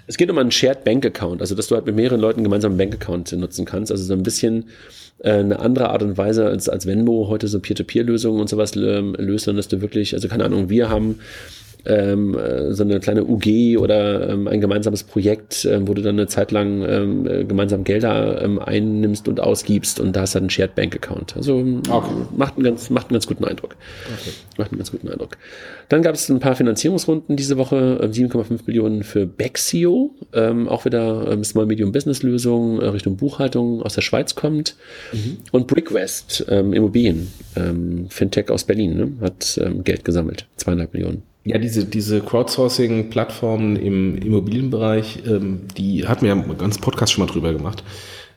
es geht um einen Shared Bank Account, also dass du halt mit mehreren Leuten gemeinsam einen Bank Account nutzen kannst, also so ein bisschen äh, eine andere Art und Weise als, als Venmo heute so Peer-to-Peer-Lösungen und sowas ähm, löst, sondern dass du wirklich, also keine Ahnung, wir haben ähm, äh, so eine kleine UG oder ähm, ein gemeinsames Projekt, ähm, wo du dann eine Zeit lang ähm, äh, gemeinsam Gelder ähm, einnimmst und ausgibst und da hast du einen Shared Bank Account. Also ähm, okay. macht, einen ganz, macht einen ganz guten Eindruck. Okay. Macht einen ganz guten Eindruck. Dann gab es ein paar Finanzierungsrunden diese Woche, 7,5 ähm, Millionen für Bexio, ähm, auch wieder ähm, Small Medium Business Lösung äh, Richtung Buchhaltung aus der Schweiz kommt. Mhm. Und Brickwest, ähm, Immobilien, ähm, Fintech aus Berlin, ne, hat ähm, Geld gesammelt, zweieinhalb Millionen. Ja, diese, diese Crowdsourcing-Plattformen im Immobilienbereich, ähm, die hatten wir ja einen ganzen Podcast schon mal drüber gemacht.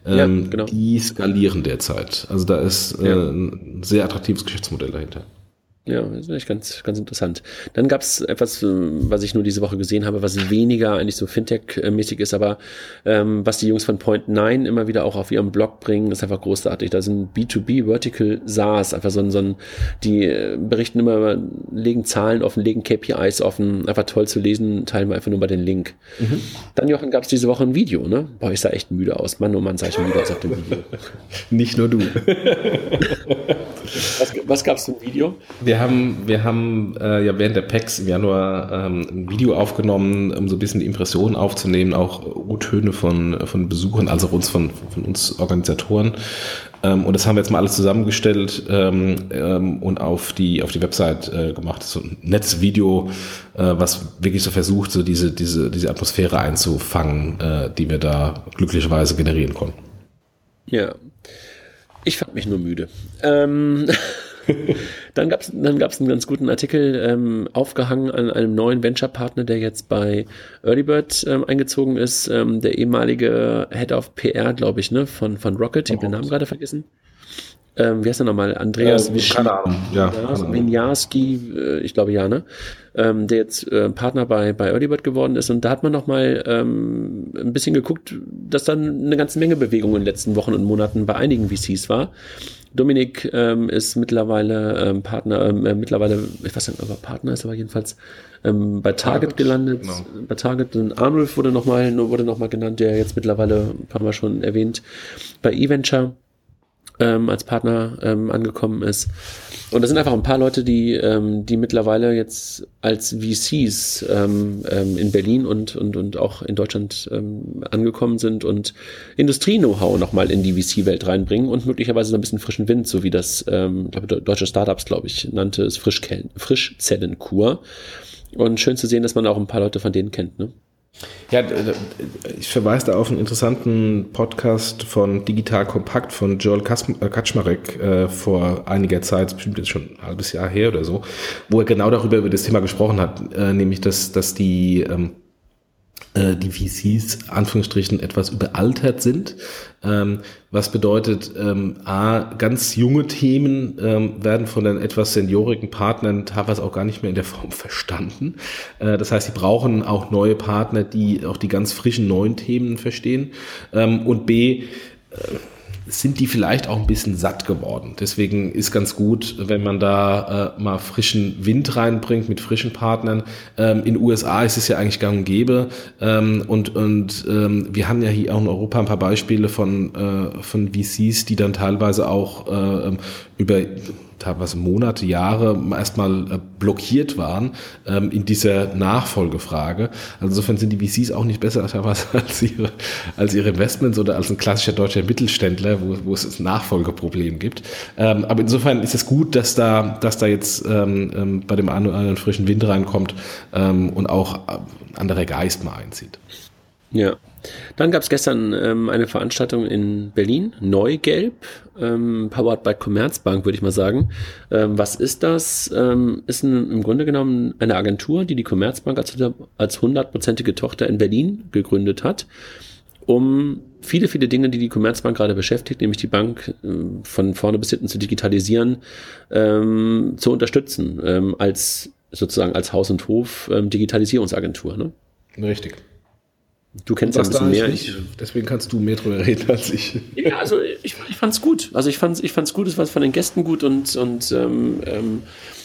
Ähm, ja, genau. Die skalieren derzeit. Also da ist äh, ja. ein sehr attraktives Geschäftsmodell dahinter. Ja, das ist echt ganz, ganz interessant. Dann gab es etwas, äh, was ich nur diese Woche gesehen habe, was weniger eigentlich so Fintech-mäßig ist, aber ähm, was die Jungs von Point 9 immer wieder auch auf ihrem Blog bringen, ist einfach großartig. Da sind B2B Vertical SaaS, einfach so ein, so ein, die äh, berichten immer, legen Zahlen offen, legen KPIs offen, einfach toll zu lesen, teilen wir einfach nur mal den Link. Mhm. Dann, Jochen, gab es diese Woche ein Video, ne? Boah, ich sah echt müde aus. Mann, oh Mann, sah ich müde aus auf dem Video. Nicht nur du. was was gab es im Video? Wir wir haben, wir haben äh, ja während der PAX im Januar ähm, ein Video aufgenommen, um so ein bisschen die Impressionen aufzunehmen, auch O-Töne von, von Besuchern, also uns von, von uns Organisatoren. Ähm, und das haben wir jetzt mal alles zusammengestellt ähm, ähm, und auf die, auf die Website äh, gemacht. So ein nettes Video, äh, was wirklich so versucht, so diese, diese, diese Atmosphäre einzufangen, äh, die wir da glücklicherweise generieren konnten. Ja. Ich fand mich nur müde. Ähm dann gab es dann gab's einen ganz guten Artikel ähm, aufgehangen an einem neuen Venture-Partner, der jetzt bei Earlybird ähm, eingezogen ist, ähm, der ehemalige Head of PR, glaube ich, ne, von, von Rocket, ich habe den Namen gerade vergessen. Ähm, wie heißt er nochmal? Andreas äh, keine Ahnung. Ja, ja Winjarski, äh, ich glaube ja, ne? Ähm, der jetzt äh, Partner bei, bei Earlybird geworden ist. Und da hat man nochmal ähm, ein bisschen geguckt, dass dann eine ganze Menge Bewegung in den letzten Wochen und Monaten bei einigen VCs war. Dominik ähm, ist mittlerweile ähm, Partner, ähm, äh, mittlerweile, ich weiß nicht, ob er Partner ist, aber jedenfalls ähm, bei Target gelandet. Genau. Bei Target, und Arnulf wurde nochmal wurde noch mal genannt, der jetzt mittlerweile ein paar Mal schon erwähnt, bei eVenture ähm, als Partner ähm, angekommen ist. Und das sind einfach ein paar Leute, die, ähm, die mittlerweile jetzt als VCs ähm, ähm, in Berlin und, und, und auch in Deutschland ähm, angekommen sind und Industrie-Know-how nochmal in die VC-Welt reinbringen und möglicherweise so ein bisschen frischen Wind, so wie das ähm, deutsche Startups, glaube ich, nannte es Frischzellenkur. Und schön zu sehen, dass man auch ein paar Leute von denen kennt. Ne? Ja, ich verweise da auf einen interessanten Podcast von Digital Kompakt von Joel äh, Kaczmarek äh, vor einiger Zeit, bestimmt jetzt schon ein halbes Jahr her oder so, wo er genau darüber über das Thema gesprochen hat, äh, nämlich dass, dass die ähm, äh, die VCs Anführungsstrichen etwas überaltert sind, ähm, was bedeutet, ähm, a, ganz junge Themen ähm, werden von den etwas seniorigen Partnern teilweise auch gar nicht mehr in der Form verstanden. Äh, das heißt, sie brauchen auch neue Partner, die auch die ganz frischen neuen Themen verstehen. Ähm, und b, äh, sind die vielleicht auch ein bisschen satt geworden. Deswegen ist ganz gut, wenn man da äh, mal frischen Wind reinbringt mit frischen Partnern. Ähm, in USA ist es ja eigentlich gang und gäbe. Ähm, und und ähm, wir haben ja hier auch in Europa ein paar Beispiele von, äh, von VCs, die dann teilweise auch äh, über teilweise Monate, Jahre erstmal äh, blockiert waren ähm, in dieser Nachfolgefrage. Also insofern sind die VCs auch nicht besser teilweise als ihre, als ihre Investments oder als ein klassischer deutscher Mittelständler, wo, wo es ein Nachfolgeproblem gibt. Ähm, aber insofern ist es gut, dass da, dass da jetzt ähm, ähm bei dem einen oder anderen frischen Wind reinkommt ähm, und auch äh, anderer Geist mal einzieht. Ja, dann gab es gestern ähm, eine Veranstaltung in Berlin, Neugelb, ähm, powered by Commerzbank, würde ich mal sagen. Ähm, was ist das? Ähm, ist ein, im Grunde genommen eine Agentur, die die Commerzbank als, als hundertprozentige Tochter in Berlin gegründet hat, um viele, viele Dinge, die die Commerzbank gerade beschäftigt, nämlich die Bank äh, von vorne bis hinten zu digitalisieren, ähm, zu unterstützen, ähm, als sozusagen als Haus- und Hof ähm. Ne? Richtig. Du kennst ja ein bisschen mehr. Ich, deswegen kannst du mehr drüber reden als ich. Ja, also ich, ich fand's gut. Also ich fand's, ich fand's gut, es war von den Gästen gut und, und ähm, ähm,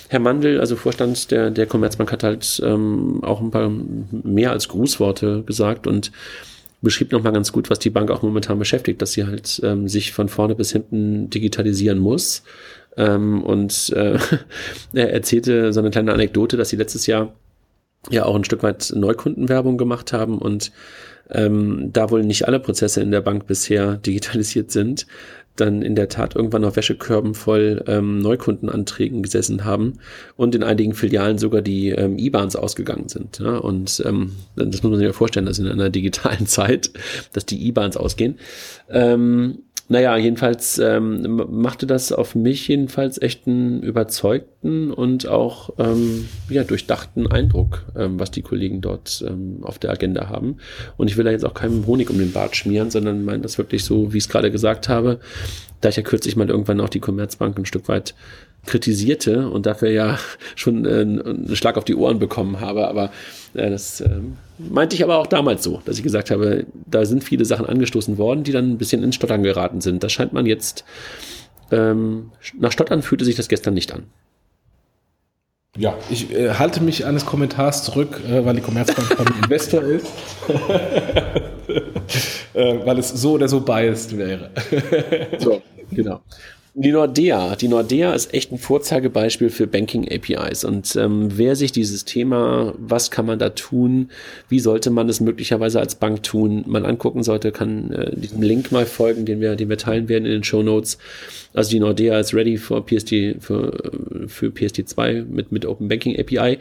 Herr Mandel, also Vorstand der, der Commerzbank, hat halt ähm, auch ein paar mehr als Grußworte gesagt und beschrieb nochmal ganz gut, was die Bank auch momentan beschäftigt, dass sie halt ähm, sich von vorne bis hinten digitalisieren muss. Ähm, und äh, er erzählte so eine kleine Anekdote, dass sie letztes Jahr ja auch ein Stück weit Neukundenwerbung gemacht haben und ähm, da wohl nicht alle Prozesse in der Bank bisher digitalisiert sind, dann in der Tat irgendwann auf Wäschekörben voll ähm, Neukundenanträgen gesessen haben und in einigen Filialen sogar die ähm, IBANs ausgegangen sind. Ja? Und ähm, das muss man sich ja vorstellen, dass in einer digitalen Zeit, dass die IBANs ausgehen. Ähm, naja, jedenfalls ähm, machte das auf mich jedenfalls echt einen überzeugten und auch ähm, ja, durchdachten Eindruck, ähm, was die Kollegen dort ähm, auf der Agenda haben. Und ich will da jetzt auch keinen Honig um den Bart schmieren, sondern meine das wirklich so, wie ich es gerade gesagt habe, da ich ja kürzlich mal irgendwann auch die Commerzbank ein Stück weit kritisierte und dafür ja schon äh, einen Schlag auf die Ohren bekommen habe. Aber äh, das äh, meinte ich aber auch damals so, dass ich gesagt habe, da sind viele Sachen angestoßen worden, die dann ein bisschen ins Stottern geraten sind. Das scheint man jetzt, ähm, nach Stottern fühlte sich das gestern nicht an. Ja, ich äh, halte mich eines Kommentars zurück, äh, weil die Commerzbank kein Investor ist. äh, weil es so oder so biased wäre. so, genau. Die Nordea, die Nordea ist echt ein Vorzeigebeispiel für Banking APIs. Und ähm, wer sich dieses Thema, was kann man da tun, wie sollte man es möglicherweise als Bank tun, mal angucken sollte, kann äh, diesem Link mal folgen, den wir, den wir teilen werden in den Show Notes. Also die Nordea ist ready for PSD, für, für PSD2 mit, mit Open Banking API.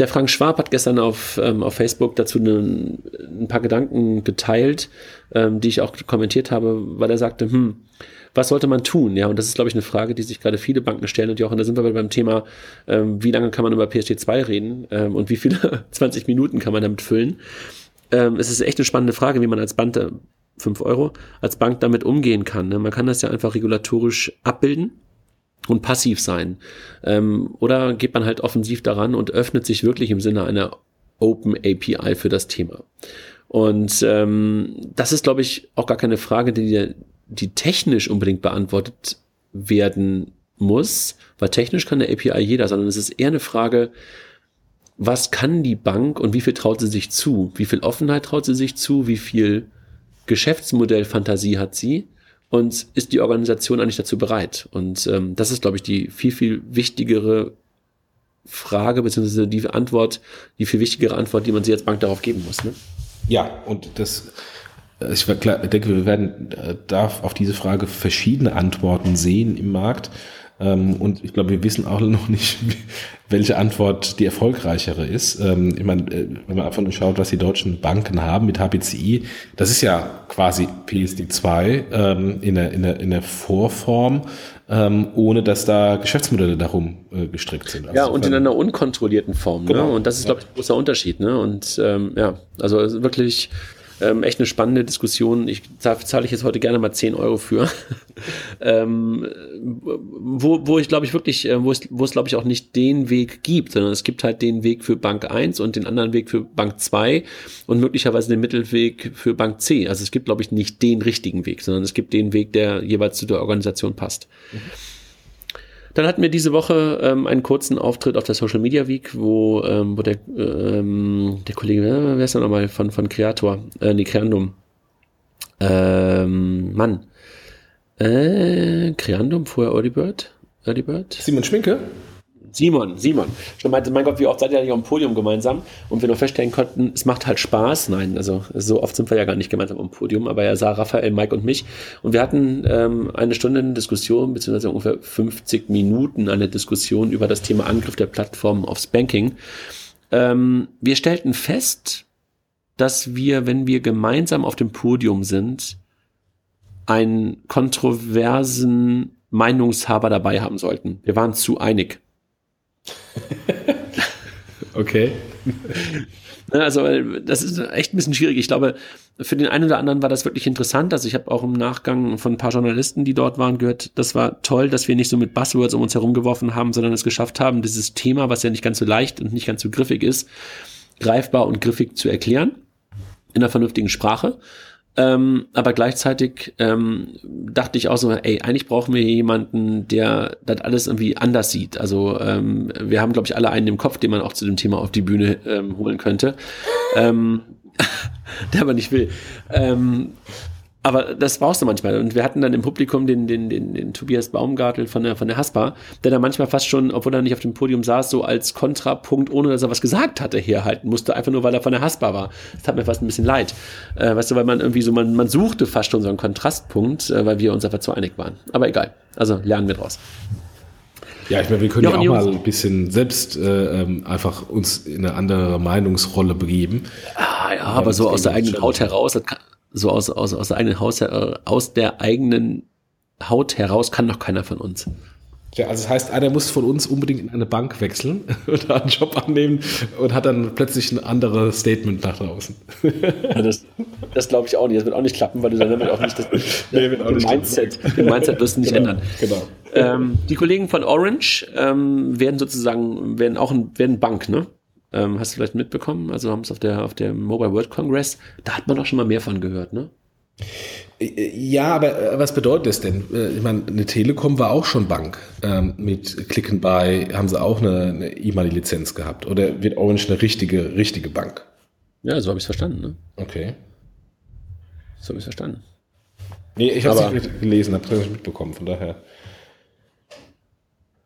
Der Frank Schwab hat gestern auf, ähm, auf Facebook dazu ne, ein paar Gedanken geteilt, ähm, die ich auch kommentiert habe, weil er sagte, hm, was sollte man tun? Ja, und das ist, glaube ich, eine Frage, die sich gerade viele Banken stellen. Und Jochen, da sind wir beim Thema, ähm, wie lange kann man über PSD2 reden ähm, und wie viele 20 Minuten kann man damit füllen? Ähm, es ist echt eine spannende Frage, wie man als Bank, äh, 5 Euro, als Bank damit umgehen kann. Ne? Man kann das ja einfach regulatorisch abbilden und passiv sein. Ähm, oder geht man halt offensiv daran und öffnet sich wirklich im Sinne einer Open API für das Thema. Und ähm, das ist, glaube ich, auch gar keine Frage, die, die technisch unbedingt beantwortet werden muss, weil technisch kann eine API jeder, sondern es ist eher eine Frage, was kann die Bank und wie viel traut sie sich zu? Wie viel Offenheit traut sie sich zu? Wie viel Geschäftsmodellfantasie hat sie? Und ist die Organisation eigentlich dazu bereit? Und ähm, das ist, glaube ich, die viel, viel wichtigere Frage, beziehungsweise die Antwort, die viel wichtigere Antwort, die man sich als Bank darauf geben muss. Ne? Ja, und das ich denke, wir werden äh, da auf diese Frage verschiedene Antworten sehen im Markt. Ähm, und ich glaube, wir wissen auch noch nicht, welche Antwort die erfolgreichere ist. Ähm, ich meine, äh, wenn man einfach nur schaut, was die deutschen Banken haben mit HPCI, das ist ja quasi PSD2 ähm, in, der, in, der, in der Vorform, ohne dass da Geschäftsmodelle darum äh, gestrickt sind. Also ja, und in einer unkontrollierten Form. Ne? Genau. Ne? Und das ist, glaube ich, ein großer Unterschied. Ne? Und ähm, ja, also wirklich ähm, echt eine spannende Diskussion. Ich zahle ich jetzt heute gerne mal 10 Euro für. ähm, wo, wo ich glaube ich wirklich, äh, wo es, wo es glaube ich auch nicht den Weg gibt, sondern es gibt halt den Weg für Bank 1 und den anderen Weg für Bank 2 und möglicherweise den Mittelweg für Bank C. Also es gibt glaube ich nicht den richtigen Weg, sondern es gibt den Weg, der jeweils zu der Organisation passt. Mhm. Dann hatten wir diese Woche ähm, einen kurzen Auftritt auf der Social Media Week, wo, ähm, wo der, ähm, der Kollege, äh, wer ist da nochmal von, von Creator, äh, nee, Creandum. Ähm, Mann. Äh, Creandum, vorher Early Bird? Early Bird? Simon Schminke? Simon, Simon. Schon meinte, mein Gott, wie oft seid ihr eigentlich dem Podium gemeinsam? Und wir noch feststellen konnten, es macht halt Spaß. Nein, also so oft sind wir ja gar nicht gemeinsam am Podium, aber er sah Raphael, Mike und mich. Und wir hatten ähm, eine Stunde eine Diskussion, beziehungsweise ungefähr 50 Minuten eine Diskussion über das Thema Angriff der Plattform aufs Banking. Ähm, wir stellten fest, dass wir, wenn wir gemeinsam auf dem Podium sind, einen kontroversen Meinungshaber dabei haben sollten. Wir waren zu einig. okay. Also das ist echt ein bisschen schwierig. Ich glaube, für den einen oder anderen war das wirklich interessant. Also ich habe auch im Nachgang von ein paar Journalisten, die dort waren, gehört, das war toll, dass wir nicht so mit Buzzwords um uns herumgeworfen haben, sondern es geschafft haben, dieses Thema, was ja nicht ganz so leicht und nicht ganz so griffig ist, greifbar und griffig zu erklären in einer vernünftigen Sprache. Ähm, aber gleichzeitig ähm, dachte ich auch so, ey, eigentlich brauchen wir jemanden, der das alles irgendwie anders sieht. Also ähm, wir haben, glaube ich, alle einen im Kopf, den man auch zu dem Thema auf die Bühne ähm, holen könnte, ähm, der aber nicht will. Ähm, aber das brauchst du manchmal. Und wir hatten dann im Publikum den, den, den, den Tobias Baumgartel von der, von der Haspa, der da manchmal fast schon, obwohl er nicht auf dem Podium saß, so als Kontrapunkt, ohne dass er was gesagt hatte, herhalten musste, einfach nur, weil er von der Haspa war. Das hat mir fast ein bisschen leid. Äh, weißt du, weil man irgendwie so, man, man suchte fast schon so einen Kontrastpunkt, äh, weil wir uns einfach zu einig waren. Aber egal. Also lernen wir draus. Ja, ich meine, wir können ja, ja auch mal ein bisschen selbst äh, ähm, einfach uns in eine andere Meinungsrolle begeben. Ah, ja, aber so aus der eigenen Haut heraus, das kann, so aus, aus, aus der eigenen Haus, äh, aus der eigenen Haut heraus kann doch keiner von uns. Ja, also das heißt, einer muss von uns unbedingt in eine Bank wechseln oder einen Job annehmen und hat dann plötzlich ein anderes Statement nach draußen. Ja, das, das glaube ich auch nicht. Das wird auch nicht klappen, weil du dann damit auch nicht das, nee, auch nicht Mindset, den Mindset wirst du nicht genau, ändern. Genau. Ähm, die Kollegen von Orange ähm, werden sozusagen, werden auch ein, werden Bank, ne? Ähm, hast du vielleicht mitbekommen? Also haben es auf der, auf der Mobile World Congress, da hat man doch schon mal mehr von gehört, ne? Ja, aber äh, was bedeutet das denn? Äh, ich meine, eine Telekom war auch schon Bank. Ähm, mit Click and Buy haben sie auch eine E-Money-Lizenz gehabt. Oder wird Orange eine richtige, richtige Bank? Ja, so habe ich es verstanden. Ne? Okay. So habe ich es verstanden. Nee, ich habe es nicht gelesen, habe es nicht mitbekommen, von daher.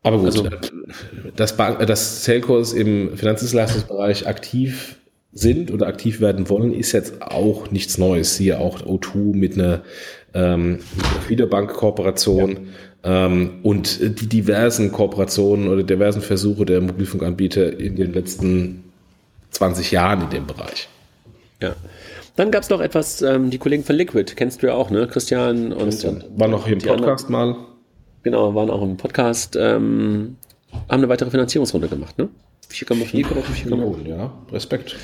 Aber gut, also, dass, Bank, dass Telcos im Finanzdienstleistungsbereich aktiv sind oder aktiv werden wollen, ist jetzt auch nichts Neues. Siehe auch O2 mit einer ähm, Wiederbank-Kooperation ja. ähm, und die diversen Kooperationen oder diversen Versuche der Mobilfunkanbieter in den letzten 20 Jahren in dem Bereich. Ja. Dann gab es noch etwas, ähm, die Kollegen von Liquid, kennst du ja auch, ne? Christian und. Christian. War noch hier im Podcast anderen, mal. Genau, waren auch im Podcast, ähm, haben eine weitere Finanzierungsrunde gemacht, ne? 4,4 oder 4, Millionen, ja. Respekt.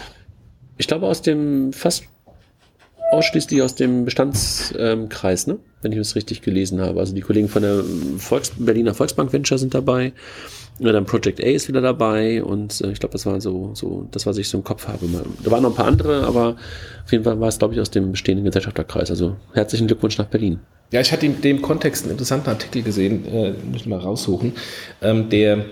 Ich glaube aus dem, fast ausschließlich aus dem Bestandskreis, ne? Wenn ich das richtig gelesen habe. Also die Kollegen von der Volks Berliner Volksbank Venture sind dabei. Ja, dann Project A ist wieder dabei und äh, ich glaube, das war so, so, das, was ich so im Kopf habe. Da waren noch ein paar andere, aber auf jeden Fall war es, glaube ich, aus dem bestehenden Gesellschafterkreis. Also herzlichen Glückwunsch nach Berlin. Ja, ich hatte in dem Kontext einen interessanten Artikel gesehen, äh, müssen wir raussuchen, ähm, der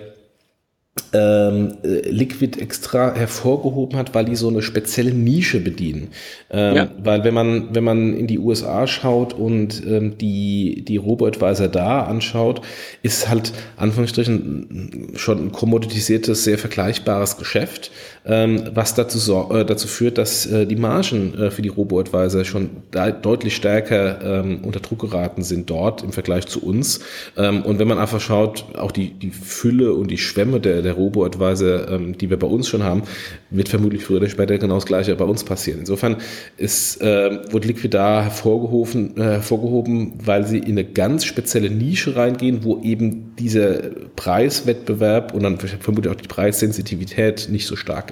ähm, äh, Liquid extra hervorgehoben hat, weil die so eine spezielle Nische bedienen. Ähm, ja. Weil wenn man, wenn man in die USA schaut und ähm, die, die Robo-Advisor da anschaut, ist halt Anführungsstrichen schon ein kommoditisiertes, sehr vergleichbares Geschäft, was dazu, äh, dazu führt, dass äh, die Margen äh, für die Robo-Advisor schon deutlich stärker ähm, unter Druck geraten sind dort im Vergleich zu uns. Ähm, und wenn man einfach schaut, auch die, die Fülle und die Schwämme der der, Robo-Advisor, ähm, die wir bei uns schon haben, wird vermutlich früher oder später genau das Gleiche bei uns passieren. Insofern ist, wurde Liquidar hervorgehoben, hervorgehoben, weil sie in eine ganz spezielle Nische reingehen, wo eben dieser Preiswettbewerb und dann vermutlich auch die Preissensitivität nicht so stark.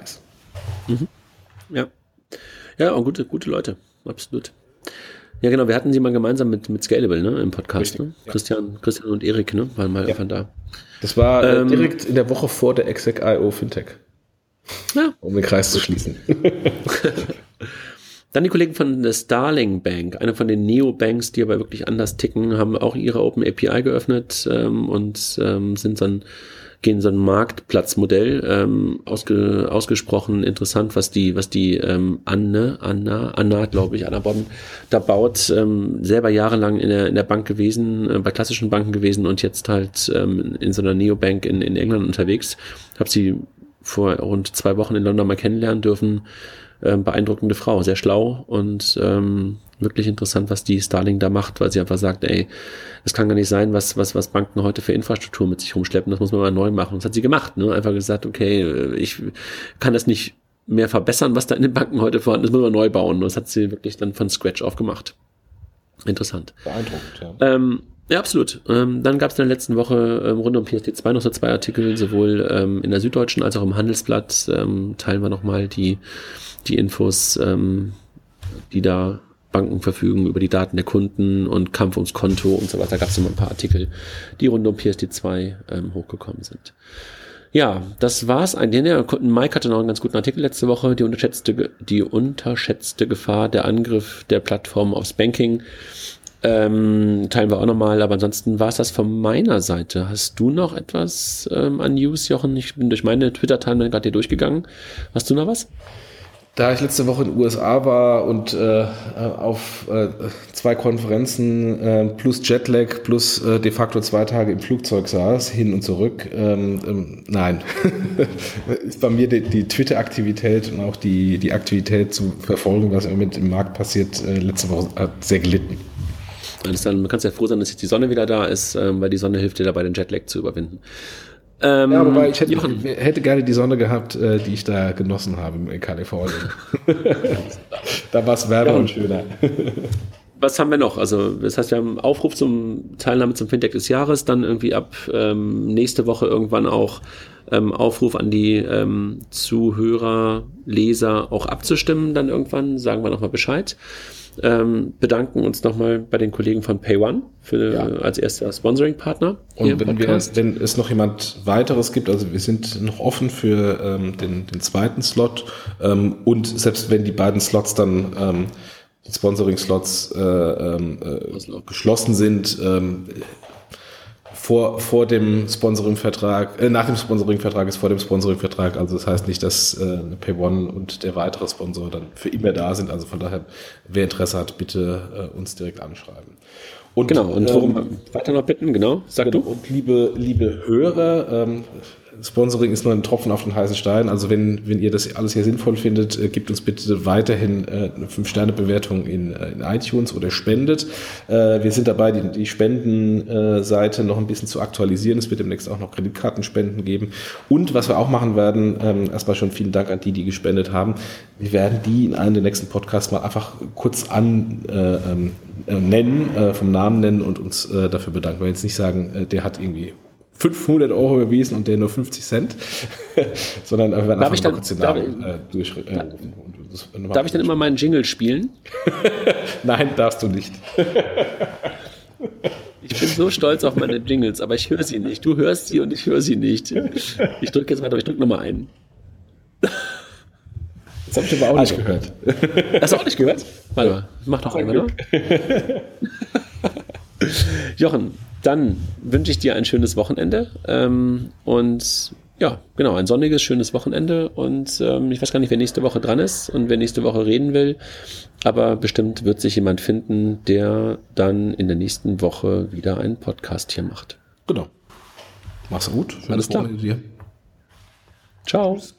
Mhm. Ja. Ja, auch gute, gute Leute. Absolut. Ja, genau, wir hatten sie mal gemeinsam mit, mit Scalable, ne, im Podcast, Richtig, ne? Ja. Christian, Christian und Erik, ne, waren mal ja. da. Das war äh, ähm, direkt in der Woche vor der Exec.io Fintech. Ja. Um den Kreis zu schließen. Dann die Kollegen von der Starling Bank, eine von den Neobanks, die aber wirklich anders ticken, haben auch ihre Open API geöffnet ähm, und ähm, sind dann gehen so ein Marktplatzmodell ähm, ausge, ausgesprochen interessant, was die was die ähm, Anne Anna Anna glaube ich Anna Bonn da baut ähm, selber jahrelang in der in der Bank gewesen äh, bei klassischen Banken gewesen und jetzt halt ähm, in so einer Neobank in in England unterwegs. Habe sie vor rund zwei Wochen in London mal kennenlernen dürfen. Äh, beeindruckende Frau sehr schlau und ähm, wirklich interessant, was die Starling da macht, weil sie einfach sagt, ey, das kann gar nicht sein, was, was, was Banken heute für Infrastruktur mit sich rumschleppen, das muss man mal neu machen. Das hat sie gemacht, ne? Einfach gesagt, okay, ich kann das nicht mehr verbessern, was da in den Banken heute vorhanden ist, muss man neu bauen. Und das hat sie wirklich dann von Scratch aufgemacht. Interessant. Beeindruckend, ja. Ähm, ja, absolut. Ähm, dann gab es in der letzten Woche ähm, rund um PSD2 noch so zwei Artikel, sowohl ähm, in der Süddeutschen als auch im Handelsblatt. Ähm, teilen wir nochmal die, die Infos, ähm, die da Banken verfügen über die Daten der Kunden und Kampf ums Konto und so weiter. Da gab es immer ein paar Artikel, die rund um PSD2 ähm, hochgekommen sind. Ja, das war's. Ein, Mike hatte noch einen ganz guten Artikel letzte Woche, die unterschätzte, die unterschätzte Gefahr der Angriff der Plattform aufs Banking. Ähm, teilen wir auch nochmal, aber ansonsten war es das von meiner Seite. Hast du noch etwas ähm, an News, Jochen? Ich bin durch meine Twitter-Timeline gerade hier durchgegangen. Hast du noch was? Da ich letzte Woche in den USA war und äh, auf äh, zwei Konferenzen äh, plus Jetlag plus äh, de facto zwei Tage im Flugzeug saß, hin und zurück, ähm, ähm, nein, ist bei mir die, die Twitter-Aktivität und auch die, die Aktivität zu verfolgen, was im Moment im Markt passiert, äh, letzte Woche sehr gelitten. Alles dann, man kann ja froh sein, dass jetzt die Sonne wieder da ist, ähm, weil die Sonne hilft dir dabei, den Jetlag zu überwinden. Ähm, ja, wobei ich hätte, hätte, gerne die Sonne gehabt, äh, die ich da genossen habe in Kalifornien. da war es wärmer und schöner. Was haben wir noch? Also, das heißt, wir haben einen Aufruf zum Teilnahme zum Fintech des Jahres, dann irgendwie ab ähm, nächste Woche irgendwann auch ähm, Aufruf an die ähm, Zuhörer, Leser auch abzustimmen, dann irgendwann, sagen wir nochmal Bescheid. Ähm, bedanken uns nochmal bei den Kollegen von PayOne für, ja. als erster Sponsoring-Partner. Und wenn, wir, wenn es noch jemand weiteres gibt, also wir sind noch offen für ähm, den, den zweiten Slot ähm, und selbst wenn die beiden Slots dann ähm, Sponsoring-Slots äh, ähm, äh, geschlossen sind, ähm, vor, vor dem Sponsoring-Vertrag, äh, nach dem Sponsoring-Vertrag ist vor dem Sponsoring-Vertrag. Also das heißt nicht, dass äh, PayOne und der weitere Sponsor dann für immer da sind. Also von daher, wer Interesse hat, bitte äh, uns direkt anschreiben. Und, genau, und worum ähm, weiter noch bitten, genau, sag genau, du. Und liebe, liebe Hörer, ähm, Sponsoring ist nur ein Tropfen auf den heißen Stein. Also wenn, wenn ihr das alles hier sinnvoll findet, äh, gebt uns bitte weiterhin äh, eine 5-Sterne-Bewertung in, äh, in iTunes oder spendet. Äh, wir sind dabei, die, die Spendenseite noch ein bisschen zu aktualisieren. Es wird demnächst auch noch Kreditkartenspenden geben. Und was wir auch machen werden, ähm, erstmal schon vielen Dank an die, die gespendet haben. Wir werden die in einem der nächsten Podcasts mal einfach kurz an äh, ähm, äh, nennen, äh, vom Namen nennen und uns äh, dafür bedanken. Wir jetzt nicht sagen, äh, der hat irgendwie 500 Euro überwiesen und der nur 50 Cent, sondern wir werden einfach ein Szenarien äh, durch. Äh, darf, darf ich dann immer meinen Jingle spielen? Nein, darfst du nicht. Ich bin so stolz auf meine Jingles, aber ich höre sie nicht. Du hörst sie und ich höre sie nicht. Ich drücke jetzt weiter, aber ich drücke nochmal ein. Das habe ich aber auch also, nicht gehört. Hast du auch nicht gehört? Warte mal, mach doch einmal, ne? Jochen, dann wünsche ich dir ein schönes Wochenende ähm, und ja, genau, ein sonniges, schönes Wochenende und ähm, ich weiß gar nicht, wer nächste Woche dran ist und wer nächste Woche reden will, aber bestimmt wird sich jemand finden, der dann in der nächsten Woche wieder einen Podcast hier macht. Genau. Mach's gut. Schönes Alles klar. Wochenende dir. Ciao. Tschüss.